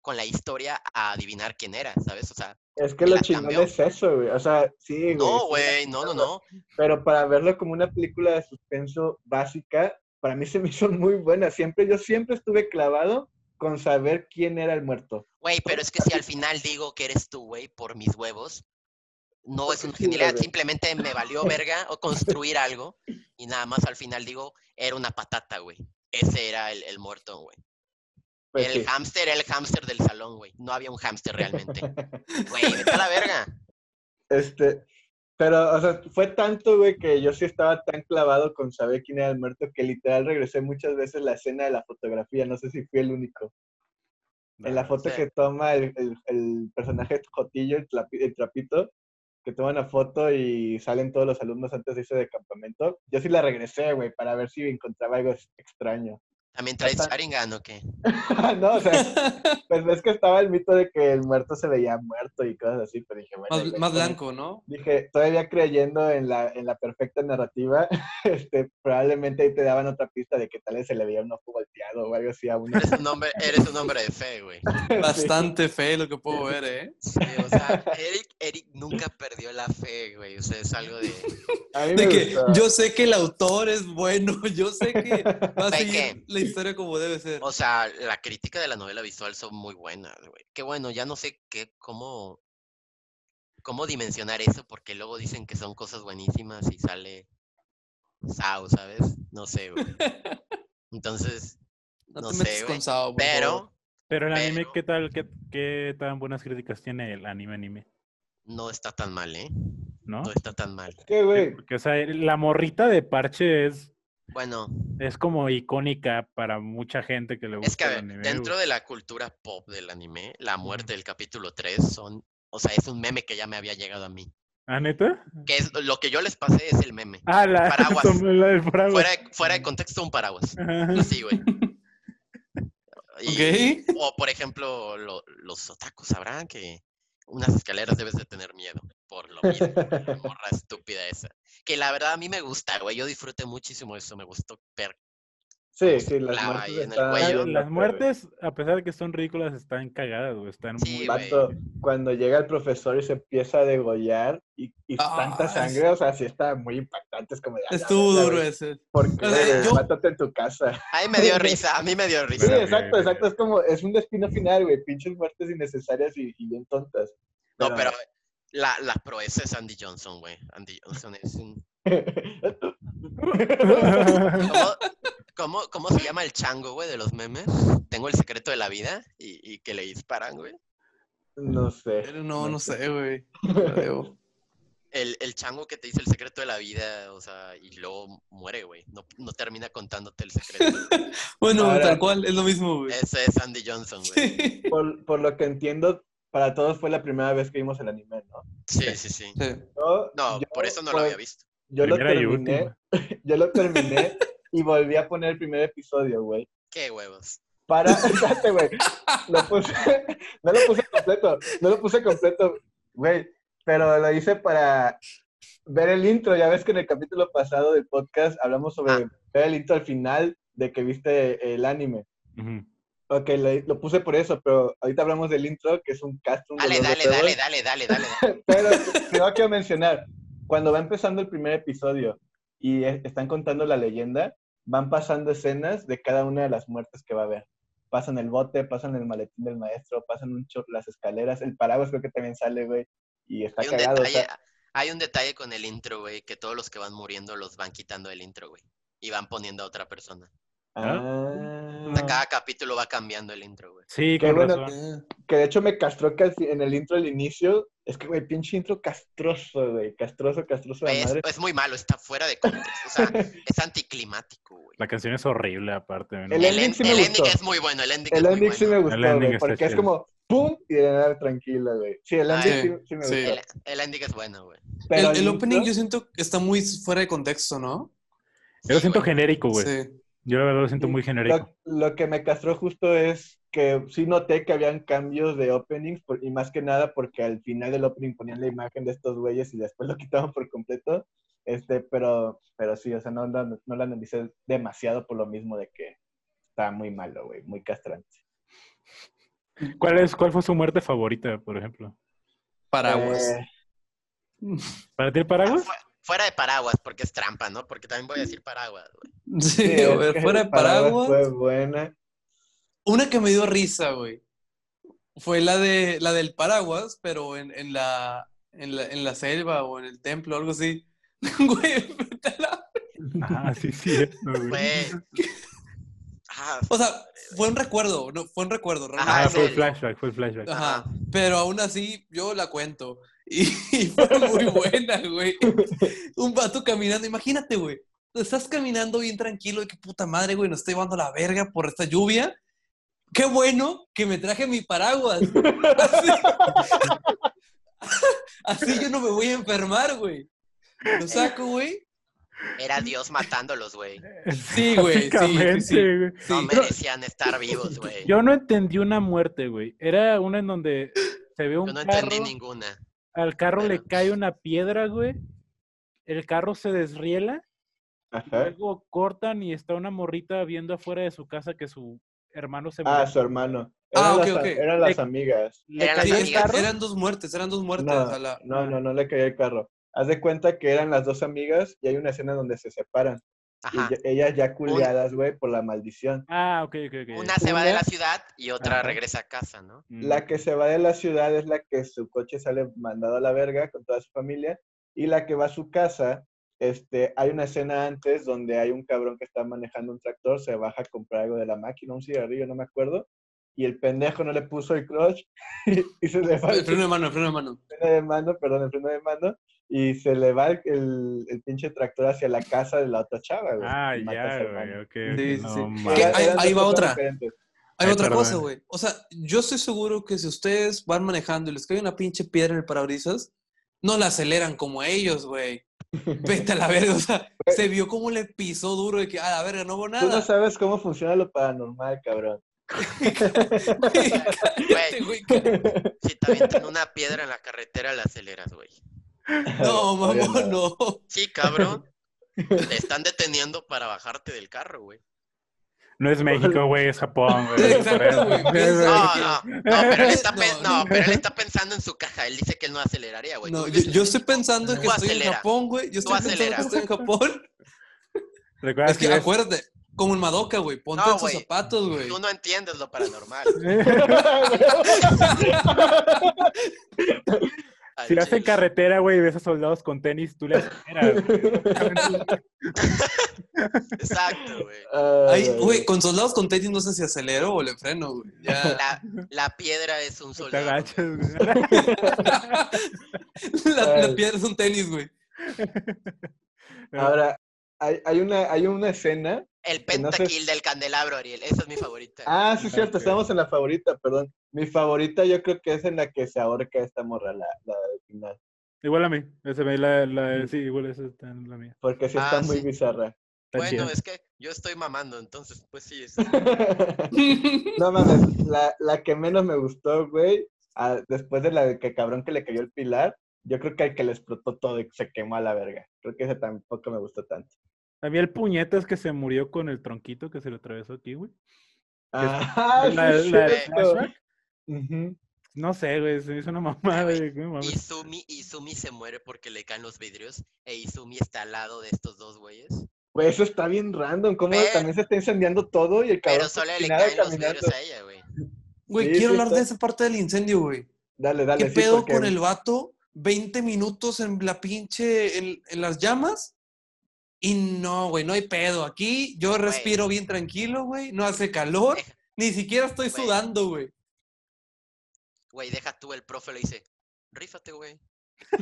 con la historia a adivinar quién era, ¿sabes? O sea, Es que lo chingón cambió. es eso, güey. O sea, sí, güey. no, güey, no, no, no. Pero para verlo como una película de suspenso básica, para mí se me hizo muy buena. Siempre, yo siempre estuve clavado con saber quién era el muerto. Güey, pero es que si al final digo que eres tú, güey, por mis huevos, no es una genialidad, simplemente me valió *laughs* verga o construir algo y nada más al final digo, era una patata, güey. Ese era el, el muerto, güey. Pues el sí. hámster era el hámster del salón, güey. No había un hámster realmente. *laughs* Güey, vete a la verga. Este, pero, o sea, fue tanto, güey, que yo sí estaba tan clavado con saber quién era el muerto que literal regresé muchas veces la escena de la fotografía. No sé si fui el único. En la foto que toma el, el- el personaje Jotillo, el, trapi- el trapito, que toma una foto y salen todos los alumnos antes de irse de campamento. Yo sí la regresé, güey, para ver si encontraba algo ex- extraño. ¿También traes Hasta- Sharingan o qué? *laughs* no, o sea, pues ves que estaba el mito de que el muerto se veía muerto y cosas así, pero dije, bueno. Más, más blanco, ¿no? Dije, todavía creyendo en la, en la perfecta narrativa, *laughs* este, probablemente ahí te daban otra pista de que tal vez se le veía un ojo volteado o algo así a uno. Eres un hombre, eres un hombre de fe, güey. *laughs* Bastante fe lo que puedo ver, ¿eh? Sí, o sea, Eric, Eric nunca perdió la fe, güey. O sea, es algo de. A mí De que gustó. yo sé que el autor es bueno, yo sé que va a ¿De seguir qué? la historia como debe ser. O sea, la crítica de la novela visual son muy buenas, güey. Qué bueno, ya no sé qué, cómo, cómo dimensionar eso, porque luego dicen que son cosas buenísimas y sale Sao, ¿sabes? No sé, güey. *laughs* Entonces, no, no te sé, güey. Sao, favor. pero Pero el anime, Pero- ¿qué tal? ¿Qué, qué tan buenas críticas tiene el anime anime? no está tan mal, ¿eh? ¿No? No está tan mal. ¿Qué, güey? Porque, o sea, la morrita de parche es, Bueno, es como icónica para mucha gente que le gusta es que el anime. dentro güey. de la cultura pop del anime, la muerte del capítulo 3 son, o sea, es un meme que ya me había llegado a mí. ¿Ah, neta? Que es lo que yo les pasé es el meme. Ah, la, *laughs* Paraguas. la del paraguas. Fuera de, fuera de contexto, un paraguas. Ajá. Así, güey. *laughs* Y-. O, por ejemplo, lo- los otakus sabrán que unas escaleras debes de tener miedo, por lo mismo. *laughs* Que la verdad a mí me gusta, güey, yo disfruté muchísimo eso, me gustó ver Sí, sí, las muertes están Las muertes, a pesar de que son ridículas, están cagadas, güey. Están Sí, muy... Vato, cuando llega el profesor y se empieza a degollar y, y Ah, tanta es- sangre, o sea, sí está muy impactante. Es como de, "A la Estuvo duro ese. ¿Por qué, O sea, güey? yo- Mátate en tu casa. A mí me dio *laughs* risa, a mí me dio Sí, risa. Bueno, exacto, güey, exacto. Es como, es un destino final, güey. Pinches muertes innecesarias y, y bien tontas. No, pero la, la proeza es Andy Johnson, güey. Andy Johnson es un... ¿Cómo, cómo, cómo se llama el chango, güey, de los memes? Tengo el secreto de la vida y, y que le disparan, güey. no sé. Pero no, no sé, güey. No *laughs* creo. El, el chango que te dice el secreto de la vida, o sea, y luego muere, güey. No, no termina contándote el secreto. *laughs* Bueno, Ahora- tal cual, es lo mismo, güey. Ese es Andy Johnson, güey. Sí. *laughs* Por, por lo que entiendo, para todos fue la primera vez que vimos el anime, ¿no? Sí, sí, sí. Sí. Yo- No, yo, por eso no lo había visto. Yo lo Primera terminé, *laughs* yo lo terminé y volví a poner el primer episodio, güey. Qué huevos. Para, *laughs* espérate, güey. Lo puse, *laughs* no lo puse completo, no lo puse completo, güey. Pero lo hice para ver el intro. Ya ves que en el capítulo pasado del podcast hablamos sobre Ah. ver el intro al final de que viste el anime. Ujú. Ok, lo, lo puse por eso, pero ahorita hablamos del intro, que es un cast. Dale, dale, dale, dale, dale, dale. dale. Pero primero quiero mencionar, cuando va empezando el primer episodio y e- están contando la leyenda, van pasando escenas de cada una de las muertes que va a haber. Pasan el bote, pasan el maletín del maestro, pasan un cho- las escaleras, el paraguas creo que también sale, güey, y está Hay un, cagado. o detalle, sea, hay un detalle con el intro, güey, que todos los que van muriendo los van quitando del intro, güey. Y van poniendo a otra persona. Ah, sea, cada capítulo va cambiando el intro, güey. Sí, Qué bueno razón. que de hecho me castró fi- en el intro al inicio, es que, güey, pinche intro castroso, güey, castroso, castroso de es, madre. es muy malo, está fuera de contexto. O sea, *laughs* es anticlimático, güey. La canción es horrible, aparte. ¿no? El El, ending en- sí me el gustó. ending es muy bueno, el ending El es muy ending sí me gustó, güey, porque es como pum y de nada tranquila, güey. Sí, el Ah, ending sí, sí, sí me sí. gustó. El, el ending es bueno, güey. Pero El, el el opening intro- yo siento que está muy fuera de contexto, ¿no? Yo lo siento genérico, güey. Sí. Yo la verdad lo siento muy genérico. Lo, lo que me castró justo es que sí noté que habían cambios de openings por- y más que nada porque al final del opening ponían la imagen de estos güeyes y después lo *laughs* quitaban por completo. Este, pero, pero sí, o sea, no, no, no lo analicé demasiado por lo mismo de que está muy malo, güey, muy castrante. ¿Cuál, es, ¿Cuál fue su muerte favorita, por ejemplo? Paraguas. Eh, *laughs* ¿Para ti el Ah, paraguas? Fu- fuera de paraguas, porque es trampa, ¿no? Porque también voy a decir paraguas, güey. *laughs* Sí, sí, a ver, fuera de Paraguas. Fue buena. Una que me dio risa, güey. Fue la de la del paraguas, pero en, en la, en la en la selva o en el templo, algo así. *laughs* Güey, vete a la- Ah, sí, sí. güey. Fue. Ah, *laughs* O sea, fue un recuerdo, no, fue un recuerdo, Ah, fue el- flashback, fue el flashback. Ajá. Pero aún así, yo la cuento. Y, y *laughs* fue muy buena, güey. Un vato caminando. Imagínate, güey. Estás caminando bien tranquilo y qué puta madre, güey. Nos está llevando la verga por esta lluvia. Qué bueno que me traje mi paraguas. *laughs* Así, *laughs* así yo no me voy a enfermar, güey. Lo saco, güey. era Dios matándolos, güey. Sí, güey, sí. No merecían estar vivos, güey. Yo no entendí una muerte, güey. Era una en donde se ve un Yo no carro, entendí ninguna. Al carro le cae una piedra, güey. El carro se desriela, Ajá. luego cortan y está una morrita viendo afuera de su casa que su hermano se Ah, murió. su hermano. Ah, ok, las, ok. eran las Le- amigas. Le Eran las amigas. dos muertes, eran dos muertes. No, a la- no, no, no le cayó el carro. Haz de cuenta que eran las dos amigas y hay una escena donde se separan. Ajá. ya- ellas ya culiadas, güey, por la maldición. Ah, ok, ok, ok. Una se va de la ciudad y otra Ajá. regresa a casa, ¿no? Mm. La que se va de la ciudad es la que su coche sale mandado a la verga con toda su familia. Y la que va a su casa, este, hay una escena antes donde hay un cabrón que está manejando un tractor, se baja a comprar algo de la máquina, un cigarrillo, no me acuerdo. Y el pendejo no le puso el clutch *laughs* y se le va El el freno de mano, el freno de mano. freno de mano, perdón, el freno de mano, y se le va el, el, el pinche tractor hacia la casa de la otra chava, güey. Ah, y ya, su güey, hermano. ok. Sí, ok, sí, no sí. Ahí- va otra. diferentes. Hay Ay, otra perdón. cosa, güey. O sea, yo estoy seguro que si ustedes van manejando y les cae una pinche piedra en el parabrisas, no la aceleran como ellos, güey. Vete a la verga. O sea, *laughs* se vio como le pisó duro de que, a la verga, no hubo Tú no nada. sabes cómo funciona lo paranormal, cabrón. Güey, cállate, güey, cállate. Si te avientan una piedra en la carretera, la aceleras, güey. No, Obvio mamón, no. Sí, cabrón. Te están deteniendo para bajarte del carro, güey. No es México, güey, es Japón, güey. Exacto, No, no, no, pero él está, No, pen- no. no, pero él está pensando en su caja. Él dice que él no aceleraría, güey. No, yo, estoy pensando en que Tú estoy en acelera. Japón, güey. Yo Tú estoy pensando que acelera. estoy en Japón. Recuerda Es que acuérdate, como en Madoka, güey. Ponte No, en sus güey. zapatos, güey. Tú no entiendes lo paranormal. *laughs* Al Si lo haces en carretera, güey, y ves a soldados con tenis, tú le aceleras, güey. Exacto, güey. Ay, güey, con soldados con tenis no sé si acelero o le freno, güey. La, la piedra es un Te soldado. agachas, güey. güey. *laughs* La, la piedra es un tenis, güey. *laughs* Ahora, hay, hay, una, hay una escena. El Que no sé- pentakill del candelabro, Ariel. Esa es mi favorita. Ah, sí, es cierto, estamos en la favorita, perdón. Mi favorita yo creo que es en la que se ahorca esta morra, la, la del final. Igual a mí. Esa, la, la, sí, igual esa está en la mía. Porque sí Ah, está muy sí. bizarra. Está bueno, es que yo estoy mamando, entonces, pues sí. es- *laughs* *laughs* no mames, la, la que menos me gustó, güey, ah, después de la de que cabrón que le cayó el pilar, yo creo que el que le explotó todo y se quemó a la verga. Creo que ese tampoco me gustó tanto. A mí el puñetas que se murió con el tronquito que se le atravesó aquí, güey. Ah, La- sí, la de. No sé, güey, se me hizo una mamada, Güey, mames. Izumi, Izumi se muere porque le caen los vidrios. E Izumi está al lado de estos dos güeyes. Güey, eso está bien random, como Pero- también se está incendiando todo y el cabrón Pero solo le caen los vidrios a ella, güey. Güey, Sí, quiero sí hablar de esa parte del incendio, güey. Dale, dale. ¿Qué sí, pedo porque- con el vato? 20 minutos en la pinche, en, en las llamas. Y no, güey, no hay pedo. Aquí yo Güey. respiro bien tranquilo, güey. No hace calor. Deja- *laughs* Ni siquiera estoy Güey. sudando, güey. Güey, deja tú, el profe le dice, rífate, güey.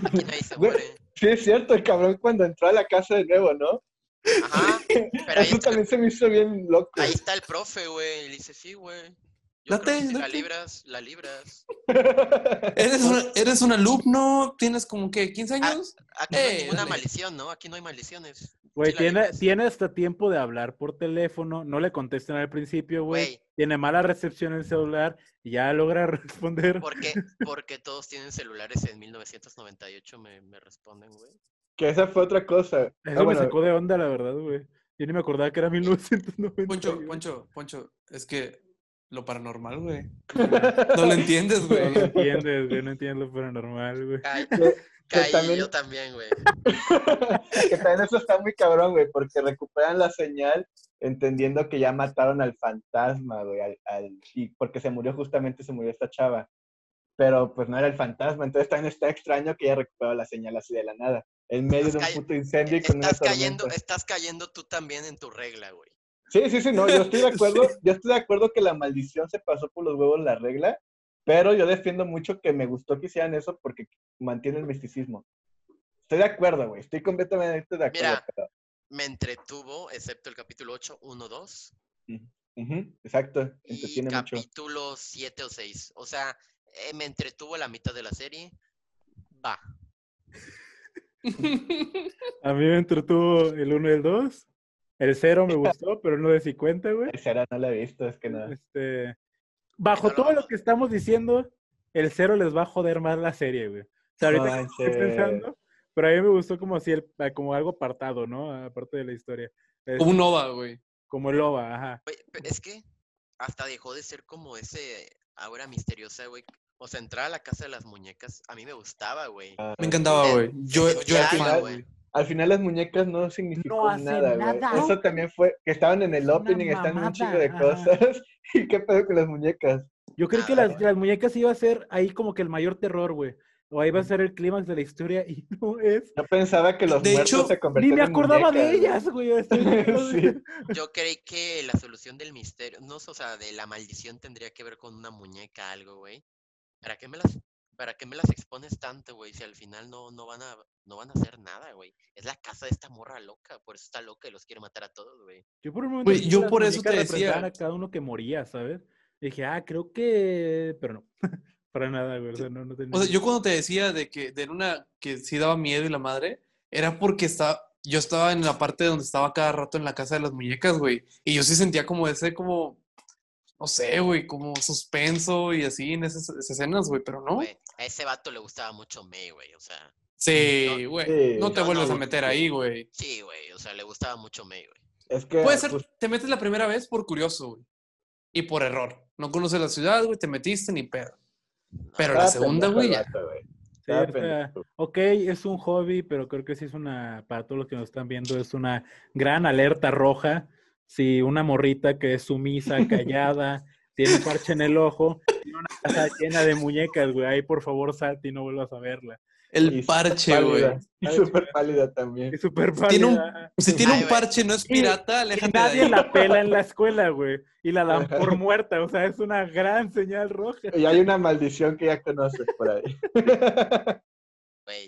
Aquí nadie se *laughs* Güey. muere. Sí, es cierto, el cabrón cuando entró a la casa de nuevo, ¿no? Ajá. *laughs* Pero ahí Eso está, también se me hizo bien loco. ahí está el profe, güey. Y le dice, sí, güey. Yo Date, creo que si la libras, la libras. ¿Eres, una- eres un alumno, tienes como que 15 años. Aquí no hay Eh, ninguna dale. maldición, ¿no? Aquí no hay maldiciones. Güey, tiene, tiene hasta tiempo de hablar por teléfono, no le contestan al principio, güey. Tiene mala recepción en el celular y ya logra *laughs* responder. ¿por qué? Porque todos tienen celulares en 1998, me, me responden, güey. que esa fue otra cosa. Eso Ah, me sacó de onda, la verdad, güey. Yo ni me acordaba que era 1990. Poncho, Poncho, Poncho, es que lo paranormal, *laughs* güey. No lo entiendes, No güey. lo entiendes, güey, no entiendo lo paranormal, güey. Caí, que caí también- yo también, güey. *laughs* que también eso está muy cabrón, güey, porque recuperan la señal entendiendo que ya mataron al fantasma, güey, al, al- y porque se murió justamente, se murió esta chava. Pero pues no era el fantasma, entonces también está extraño que ya recuperó la señal así de la nada, en medio de un puto incendio y con una Estás cayendo, tormenta. estás cayendo tú también en tu regla, güey. Sí, sí, sí, no, yo estoy de *laughs* acuerdo, yo estoy de acuerdo que la maldición se pasó por los huevos la regla, pero yo defiendo mucho que me gustó que hicieran eso porque mantiene el misticismo. Estoy de acuerdo, güey, estoy completamente de acuerdo. Mira. pero- Me entretuvo, excepto el capítulo 8, 1, 2. Ujú, exacto, Y entretiene mucho. capítulo 7 o 6. O sea, eh, me entretuvo la mitad de la serie. Va. *laughs* A mí me entretuvo el 1 y el 2. El 0 me *laughs* gustó, pero el 9 sí cuenta, güey. Esa era, no la he visto, es que no. Este, bajo no lo todo lo que estamos diciendo, el 0 les va a joder más la serie, güey. O sea, ahorita estoy pensando, pero a mí me gustó como si el, como algo apartado, ¿no? Aparte de la historia. Es Un Nova, güey. como el OVA, ajá. Es que hasta dejó de ser como ese aura misteriosa, güey. O sea, entrar a la casa de las muñecas, a mí me gustaba, güey. Ah, Me encantaba, güey. Yo, yo era fan, güey. Al final las muñecas no significó No hacen nada. Eso también fue, que estaban en el opening, están en un chingo de cosas. *laughs* ¿Y qué pedo con las muñecas? Yo creo que las, las muñecas iba a ser ahí como que el mayor terror, güey. O ahí va a ser el clímax de la historia y *laughs* no es. Yo pensaba que los De muertos hecho, se Ni convertían me en acordaba de ellas, güey. *laughs* Sí. Yo creí que la solución del misterio, no sé, o sea, de la maldición tendría que ver con una muñeca, algo, güey. ¿Para qué me las, para qué me las expones tanto, güey? Si al final no, no van a, no van a hacer nada, güey. Es la casa de esta morra loca, por eso está loca y los quiere matar a todos, güey. Yo por un momento pensé yo por eso te decía- a cada uno que moría, ¿sabes? Y dije, ah, creo que. Pero no. *laughs* Para nada, güey. O sea, no, no tenía- O sea, yo cuando te decía de que de una que sí daba miedo y la madre, era porque estaba, yo estaba en la parte donde estaba cada rato en la casa de las muñecas, güey. Y yo sí sentía como ese, como, no sé, güey, como suspenso y así en esas, esas escenas, güey, pero no. Güey, a ese vato le gustaba mucho May, güey. O sea, Sí, güey. Sí. No te No, vuelvas no, a meter ahí, güey. sí, güey. O sea, le gustaba mucho May, güey. Es que. Puede ser, pues, te metes la primera vez por curioso, güey. Y por error. No conoces la ciudad, güey, te metiste ni pedo. No, Pero la segunda, güey, ya. Sí, o sea, ok, es un hobby, pero creo que sí es una, para todos los que nos están viendo, es una gran alerta roja. Si una morrita que es sumisa, callada, tiene un parche en el ojo, tiene una casa llena de muñecas, güey, ahí por favor salte y no vuelvas a verla. El Y parche, güey. pálida, Y súper pálida también. Es súper Si tiene un- pálida. Si tiene Ay, un parche, no es Y- pirata, Y aléjate de nadie ahí. la pela en la escuela, güey. Y la dan por muerta. O sea, es una gran señal roja. Y hay una maldición que ya conoces por ahí.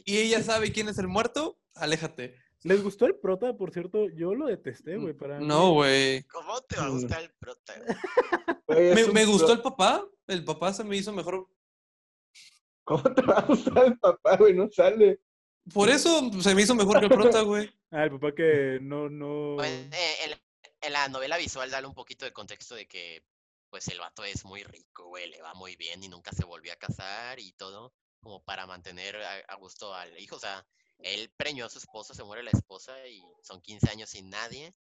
Y ella sabe quién es el muerto, aléjate. ¿Les gustó el prota, por cierto? Yo lo detesté, güey. Para No, güey. ¿Cómo te va a Mm. gustar el prota? *laughs* Me, gustó el papá. El papá se me hizo mejor. ¿Cómo te va a gustar el papá, güey? No sale. Por eso se me hizo mejor que el prota, güey. *laughs* Ah, el papá que no, no. Bueno, eh, en, en la novela visual dale un poquito de contexto de que pues el vato es muy rico, güey, le va muy bien y nunca se volvió a casar y todo, como para mantener a, a gusto al hijo. O sea, él preñó a su esposa, se muere la esposa y son 15 años sin nadie,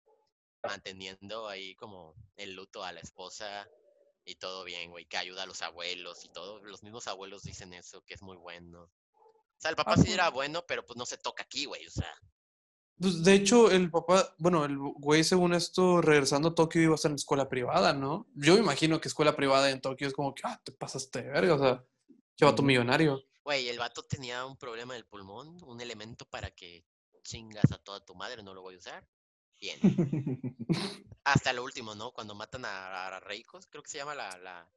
manteniendo ahí como el luto a la esposa y todo bien, güey, que ayuda a los abuelos y todo. Los mismos abuelos dicen eso, que es muy bueno. O sea, el papá Ah, sí pues. era bueno, pero pues no se toca aquí, güey, o sea. Pues de hecho, el papá, bueno, el güey, según esto, regresando a Tokio iba a estar en escuela privada, ¿no? Yo me imagino que escuela privada en Tokio es como que, ah, te pasaste de verga, o sea, qué vato Ujú. millonario. Güey, el vato tenía un problema del pulmón, un elemento para que chingas a toda tu madre, no lo voy a usar. Bien. *laughs* Hasta lo último, ¿no? Cuando matan a, a Reikos, creo que se llama la, la,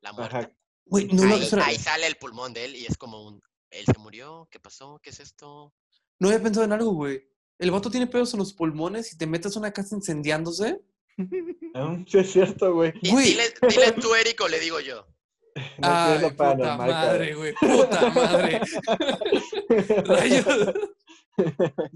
la muerta. No, ahí, sale el pulmón de él y es como un... Él se murió, ¿qué pasó? ¿Qué es esto? no había pensado en algo, güey. El vato tiene pedos en los pulmones y te metes a una casa incendiándose. *laughs* Sí, es cierto, güey. Di- Güey. Dile, dile tú, *laughs* Eric, o le digo yo. *laughs* No Ay, puta madre, güey, puta madre. *laughs* Rayos.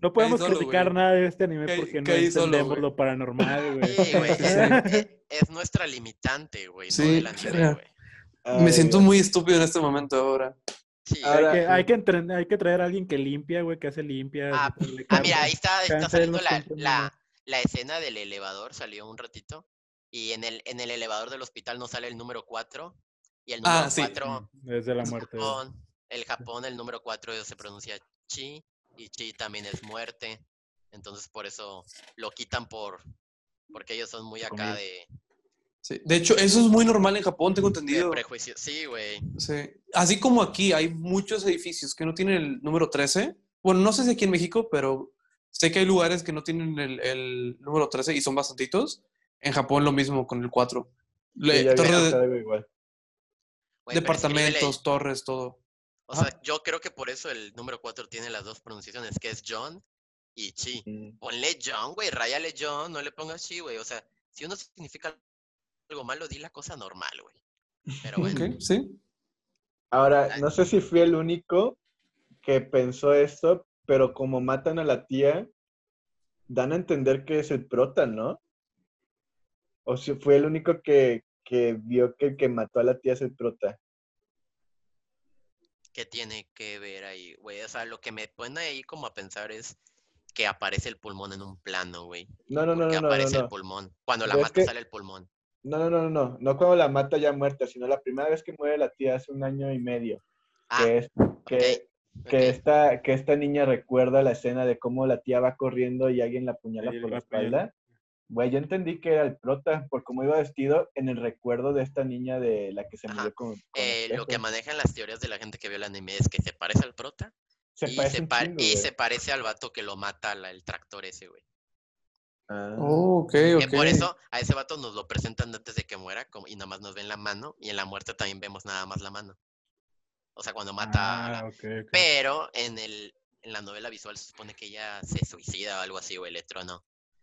No podemos solo, criticar nada de este anime Caí- porque no solo, entendemos lo paranormal, güey. Sí, Es, *laughs* es- es nuestra limitante, güey, no Sí, anime, güey. Me siento muy estúpido en este momento ahora. Sí, Ahora- Hay que, hay, que entre- hay que traer a alguien que limpia, güey, que hace limpia. Ah, Ah, mira, ahí está, está saliendo la, la, la escena del elevador, salió un ratito. Y en el, en el elevador del hospital no sale el número 4. Y el número Ah, sí. 4, Desde la muerte. Japón, el Japón, el número 4 se pronuncia chi. Y chi también es muerte. Entonces por eso lo quitan por... Porque ellos son muy acá de, Sí. De hecho, eso es muy normal en Japón, tengo de entendido. prejuicio. Sí, güey. Sí. Así como aquí hay muchos edificios que no tienen el número 13. Bueno, no sé si aquí en México, pero sé que hay lugares que no tienen el, el número 13 y son bastantitos. En Japón lo mismo con el 4. Le- Sí, ya torre de- igual. Departamentos, torres, todo. O sea, yo creo que por eso el número 4 tiene las dos pronunciaciones, que es John y chi. Mm. Ponle John, güey, ráyale John, no le pongas chi, güey. O sea, si uno significa algo malo, di la cosa normal, güey. Pero *laughs* bueno, Ok, sí. Ahora, no sé si fui el único que pensó esto, pero como matan a la tía, dan a entender que es el prota, ¿no? O si fue el único que, que vio que el que mató a la tía es el prota. ¿qué tiene que ver ahí, güey? O sea, lo que me pone ahí como a pensar es que aparece el pulmón en un plano, güey. No, no, no, Que no, no, aparece no, el pulmón. Cuando la mata que- sale el pulmón. No, no, no, no, no, no cuando la mata ya muerta, sino la primera vez que muere la tía hace un año y medio. Ah, que es que, que esta, que esta niña recuerda la escena de cómo la tía va corriendo y alguien la apuñala por la la espalda. Güey, yo entendí que era el prota por cómo iba vestido en el recuerdo de esta niña de la que se Ajá. murió con, con Eh, lo que manejan las teorías de la gente que vio el anime es que se parece al prota Se y, parece se, un pa- chingo, y güey. se parece al vato que lo mata la- el tractor ese, güey. Ah. Oh, ok, Que ok. por eso a ese vato nos lo presentan antes de que muera como, y nada más nos ven la mano y en la muerte también vemos nada más la mano. O sea, cuando mata a la- Ah, ok, ok. Pero en, el, en la novela visual se supone que ella se suicida o algo así, o el otro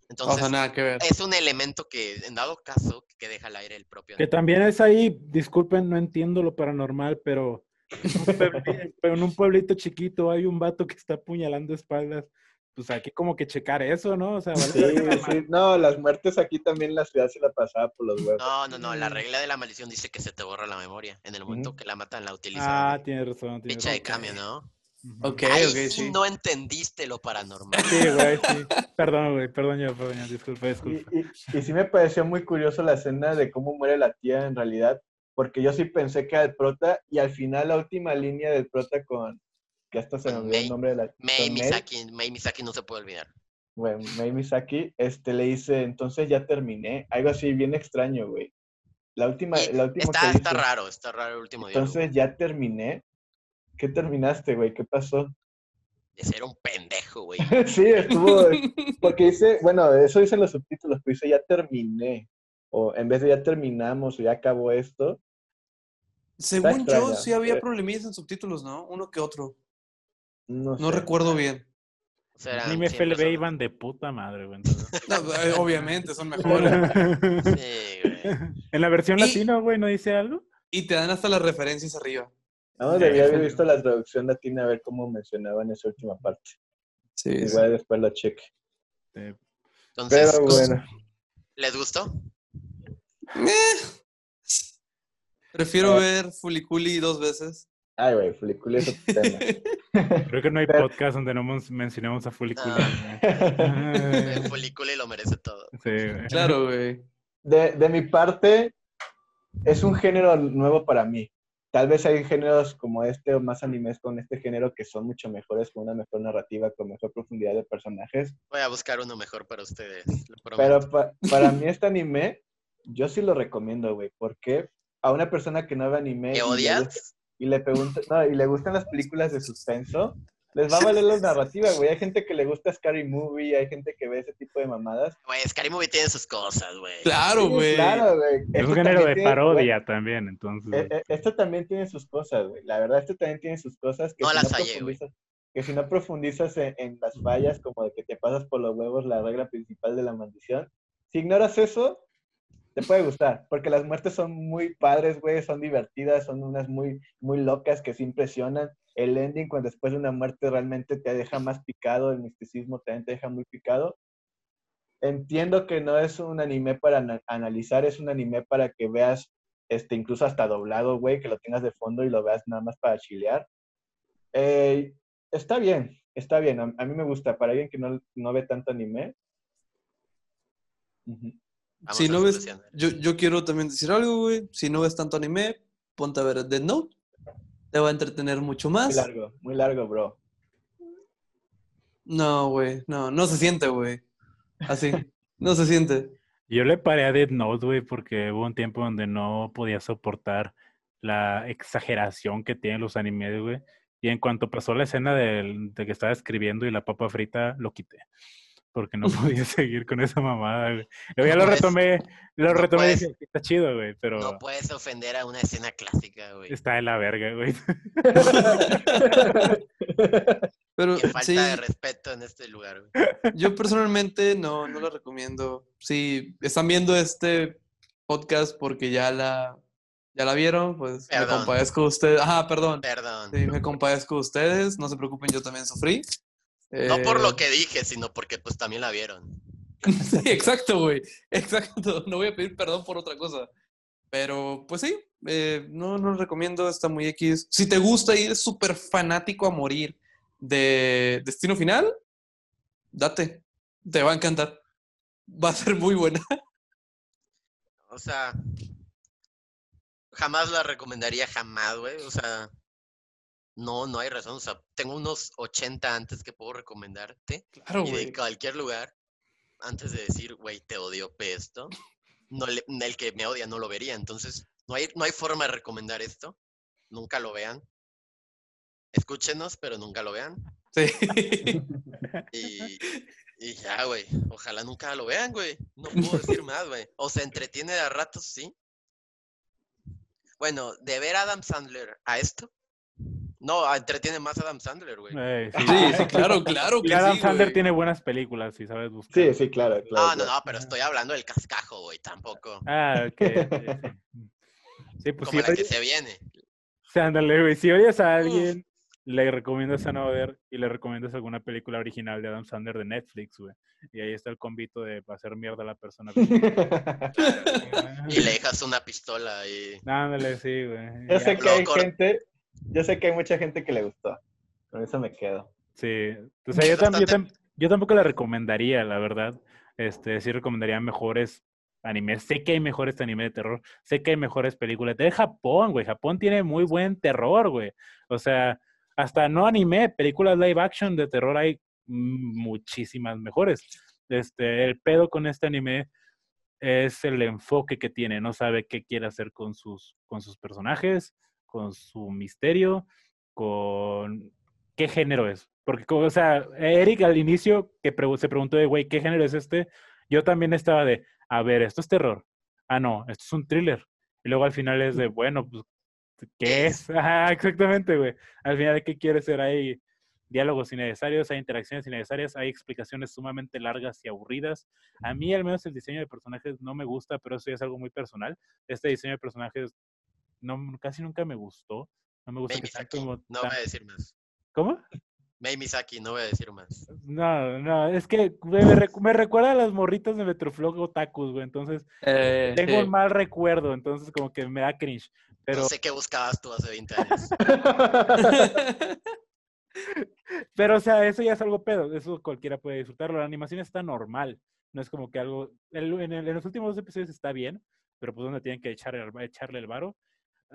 no. O Entonces, sea, nada que ver. es un elemento que, en dado caso, que deja al aire el propio. Que también es ahí, disculpen, no entiendo lo paranormal, pero en un puebli- pero en un pueblito chiquito hay un vato que está apuñalando espaldas. pues hay que como que checar eso, ¿no? O sea, vale Sí, sí. No, las muertes aquí también la ciudad se la pasaba por los huevos. No, no, no. La Mm. regla de la maldición dice que se te borra la memoria. En el momento Ujú. que la matan, la utilizan. Ah, tienes razón. Tienes Fecha de razón. cambio, ¿no? Ok, Ahí ok, sí sí. no entendiste lo paranormal. Sí, güey, sí. Perdón, güey, perdón yo, perdón yo, disculpa, Y, disculpa. y- y sí me pareció muy curioso la escena de cómo muere la tía en realidad, porque yo sí pensé que era el prota y al final la última línea del prota con, que hasta se me olvidó el nombre de la May Misaki, May Misaki no se puede olvidar. bueno, May Misaki, este, le dice, entonces ya terminé, algo así bien extraño, güey. La última, Y la última está, que está dice, raro, está raro el último diálogo. entonces ya terminé. ¿Qué terminaste, güey? ¿Qué pasó? Ese era un pendejo, güey. *laughs* sí, estuvo, porque dice, bueno, eso dicen los subtítulos, pero dice ya terminé. O en vez de ya terminamos o ya acabó esto. Según yo, sí había problemillas en subtítulos, ¿no? Uno que otro. No, No sé. recuerdo bien. O sea, Anime 100 FLB personas. iban de puta madre, güey. *laughs* No, eh, obviamente, son *laughs* mejores. Sí, güey. en la versión Y- latina, güey, ¿no dice algo? Y te dan hasta las referencias arriba. No, Sí, debía haber sí. *laughs* visto la traducción latina a ver cómo mencionaban esa última parte. Sí, Igual después lo cheque. Eh, Entonces, Pero bueno, ¿les gustó? Prefiero Eh. ver Fuliculi dos veces. ay, güey, Fuliculi es otro tema. *laughs* creo que no hay Pero- podcast donde no mencionemos a Fuliculi. Ah. *laughs* folículo lo merece todo. Sí, güey. Claro, güey. De, de mi parte, es un género nuevo para mí. Tal vez hay géneros como este o más animes con este género que son mucho mejores, con una mejor narrativa, con mejor profundidad de personajes. Voy a buscar uno mejor para ustedes. Lo Pero pa- para mí este anime, yo sí lo recomiendo, güey, porque a una persona que no ve anime ¿Qué y le, gusta- odias? y le pregunta, no, y le gustan las películas de suspenso, les va a valer la narrativa, güey. Hay gente que le gusta Scary Movie, hay gente que ve ese tipo de mamadas. Güey, Scary Movie tiene sus cosas, güey. Claro, Sí, güey. Claro, güey. Es Esto un género de tiene- parodia también, entonces. Eh, eh, esto también tiene sus cosas, güey. La verdad, esto también tiene sus cosas que No si las no hallé, güey. profundizas, que si no profundizas en, en las fallas, como de que te pasas por los huevos la regla principal de la maldición, si ignoras eso, te puede gustar, porque las muertes son muy padres, güey, son divertidas, son unas muy, muy locas que se impresionan. El ending, cuando después de una muerte realmente te deja más picado, el misticismo también te deja muy picado. Entiendo que no es un anime para ana- analizar, es un anime para que veas este, incluso hasta doblado, güey, que lo tengas de fondo y lo veas nada más para chilear. Eh, está bien, está bien, a, a mí me gusta, para alguien que no, no ve tanto anime. Si no ves, yo, yo quiero también decir algo, güey. Si no ves tanto anime, ponte a ver Dead Note. Te va a entretener mucho Muy más. largo, muy largo, bro. No, güey. No, no se siente, güey. Así. No se siente. Yo le paré a Dead Note, güey, porque hubo un tiempo donde no podía soportar la exageración que tienen los animes, güey. Y en cuanto pasó la escena del- de que estaba escribiendo y la papa frita, lo quité. Porque *laughs* no podía seguir con esa mamada, güey. Luego ya No lo puedes- retomé, lo no retomé y puedes- dije, está chido, güey, pero No puedes ofender a una escena clásica, güey. está de la verga, güey. *laughs* Pero Qué falta sí, de respeto en este lugar, güey. yo personalmente no, no la recomiendo. Si están viendo este podcast porque ya la, ya la vieron, pues me Perdón. compadezco de ustedes. Ajá, perdón. Perdón. Sí, me compadezco de ustedes. No se preocupen, yo también sufrí. No por lo Eh, que dije, sino porque pues también la vieron. *laughs* Sí, exacto, güey. Exacto. No voy a pedir perdón por otra cosa. Pero, pues sí, eh, no, no lo recomiendo, está muy X. Si te gusta ir súper fanático a morir de Destino Final, date. Te va a encantar. Va a ser muy buena. *laughs* O sea, jamás la recomendaría, jamás, güey. O sea, no, no hay razón. O sea, tengo unos 80 antes que puedo recomendarte. Claro, y de cualquier lugar, antes de decir, güey, te odio esto, no le- el que me odia no lo vería. Entonces, no hay, no hay forma de recomendar esto. Nunca lo vean. Escúchenos, pero nunca lo vean. Sí. *laughs* Y, y ya, güey. Ojalá nunca lo vean, güey. No puedo decir más, güey. O se entretiene de a ratos, sí. Bueno, de ver a Adam Sandler a esto. No, entretiene más a Adam Sandler, güey. Eh, sí. Sí, sí, claro, *laughs* claro Y que Adam sí, Sandler güey. tiene buenas películas, si sabes buscar. Sí, sí, claro. claro, No, no, claro. no, pero estoy hablando del cascajo, güey, tampoco. Ah, ok. *laughs* Sí, pues Como si la que se viene. sí, ándale, güey. Si odias a alguien, le recomiendas a Noder y le recomiendas alguna película original de Adam Sandler de Netflix, güey. Y ahí está el convito de hacer mierda a la persona. *laughs* y le dejas una pistola y... Ándale, sí, güey. Yo sé que hay gente, yo sé que hay mucha gente que le gustó. Con eso me quedo. Sí. O sea, yo, tampoco la recomendaría, la verdad. Este, sí recomendaría mejores animes. Sé que hay mejores animes de terror. Sé que hay mejores películas. De Japón, güey. Japón tiene muy buen terror, güey. O sea, hasta no anime, películas live action de terror hay muchísimas mejores. Este, el pedo con este anime es el enfoque que tiene, no sabe qué quiere hacer con sus, con sus personajes, con su misterio, con qué género es. Porque, o sea, Eric al inicio que se preguntó de, güey, ¿qué género es este? Yo también estaba de, a ver, esto es terror. Ah, no, esto es un thriller. Y luego al final es de, bueno, pues ¿Qué es? *laughs* Ajá, exactamente, güey. Al final, ¿qué quiere ser? Hay diálogos innecesarios, hay interacciones innecesarias, hay explicaciones sumamente largas y aburridas. A mí, al menos, el diseño de personajes no me gusta, pero eso ya es algo muy personal. Este diseño de personajes no, casi nunca me gustó. No me gusta que como No voy a decir más. ¿Cómo? May Misaki, no voy a decir más. No, no, es que me, recuerda a las morritas de Metroflog Otakus, güey. Entonces, eh, tengo un mal recuerdo, entonces como que me da cringe. Pero... No sé qué buscabas tú hace 20 años. *laughs* Pero, o sea, eso ya es algo pedo. Eso cualquiera puede disfrutarlo. La animación está normal. No es como que algo. En, los últimos dos episodios está bien, pero pues donde tienen que echarle, echarle el varo.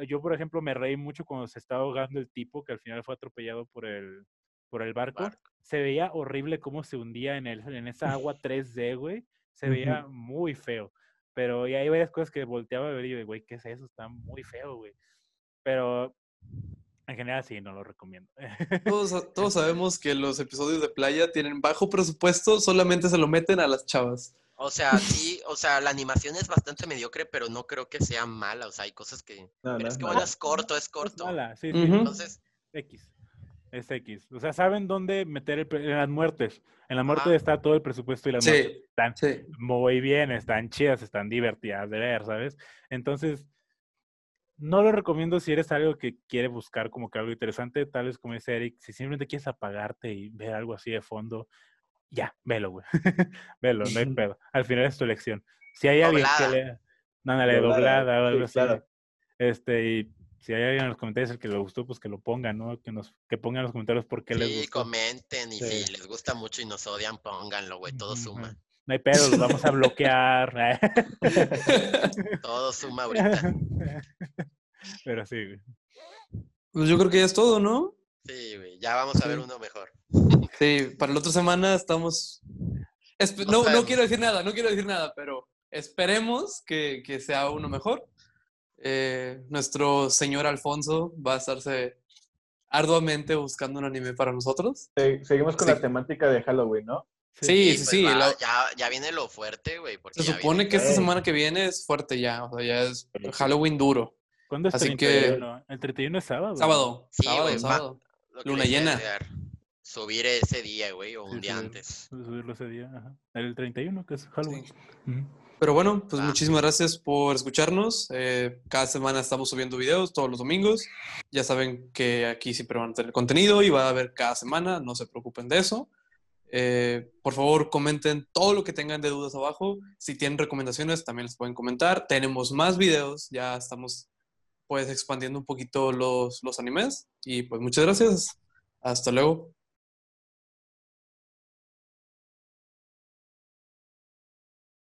Yo, por ejemplo, me reí mucho cuando se estaba ahogando el tipo que al final fue atropellado por el, por el barco. Se veía horrible cómo se hundía en, el, en esa agua 3D, güey. Se veía muy feo. Pero y hay varias cosas que volteaba a ver y digo, güey, ¿qué es eso? Está muy feo, güey. Pero en general sí, no lo recomiendo. Todos, *laughs* todos sabemos que los episodios de playa tienen bajo presupuesto, solamente se lo meten a las chavas. O sea, sí, o sea, la animación es bastante mediocre, pero no creo que sea mala. O sea, hay cosas que. es que bueno, es corto, es corto. sí, sí. Entonces. X. Es X. O sea, saben dónde meter el, en las muertes. En la muerte está todo el presupuesto y las muertes están muy bien, están chidas, están divertidas de ver, ¿sabes? Entonces, no lo recomiendo si eres algo que quiere buscar como que algo interesante, tal vez como dice Eric, si simplemente quieres apagarte y ver algo así de fondo, ya, velo, güey. *laughs* velo, no hay *laughs* pedo. Al final es tu elección. Si hay alguien que le... Nada, le doblada o algo así. Este, y si hay alguien en los comentarios el que le gustó, pues que lo pongan, ¿no? Que nos que pongan en los comentarios por qué les gustó. Sí, comenten y si les gusta mucho y nos odian, pónganlo, güey, todo suma. No hay pedo, los vamos a bloquear. *laughs* todo suma ahorita. Pero sí, güey. Pues yo creo que ya es todo, ¿no? Sí, güey, ya vamos a ver uno mejor. *laughs* Sí, para la otra semana estamos... no, no quiero decir nada, no quiero decir nada, pero esperemos que, que sea uno mejor. Eh, nuestro señor Alfonso va a estarse arduamente buscando un anime para nosotros. seguimos con la temática de Halloween, ¿no? Sí, sí, sí. Pues ya, viene lo fuerte, güey. Se supone que esta semana que viene es fuerte ya, o sea, ya es Halloween duro. ¿Cuándo es Así que... El 31 es sábado. Sábado. sábado, sábado. Luna llena. Subir ese día, güey, o un día antes. Subirlo ese día, ajá. El 31, que es Halloween. Pero bueno, pues ah. muchísimas gracias por escucharnos. Eh, cada semana estamos subiendo videos, todos los domingos. Ya saben que aquí siempre van a tener contenido y va a haber cada semana, no se preocupen de eso. Eh, por favor, comenten todo lo que tengan de dudas abajo. Si tienen recomendaciones, también les pueden comentar. Tenemos más videos, ya estamos pues expandiendo un poquito los, los animes. Y pues muchas gracias. Hasta luego.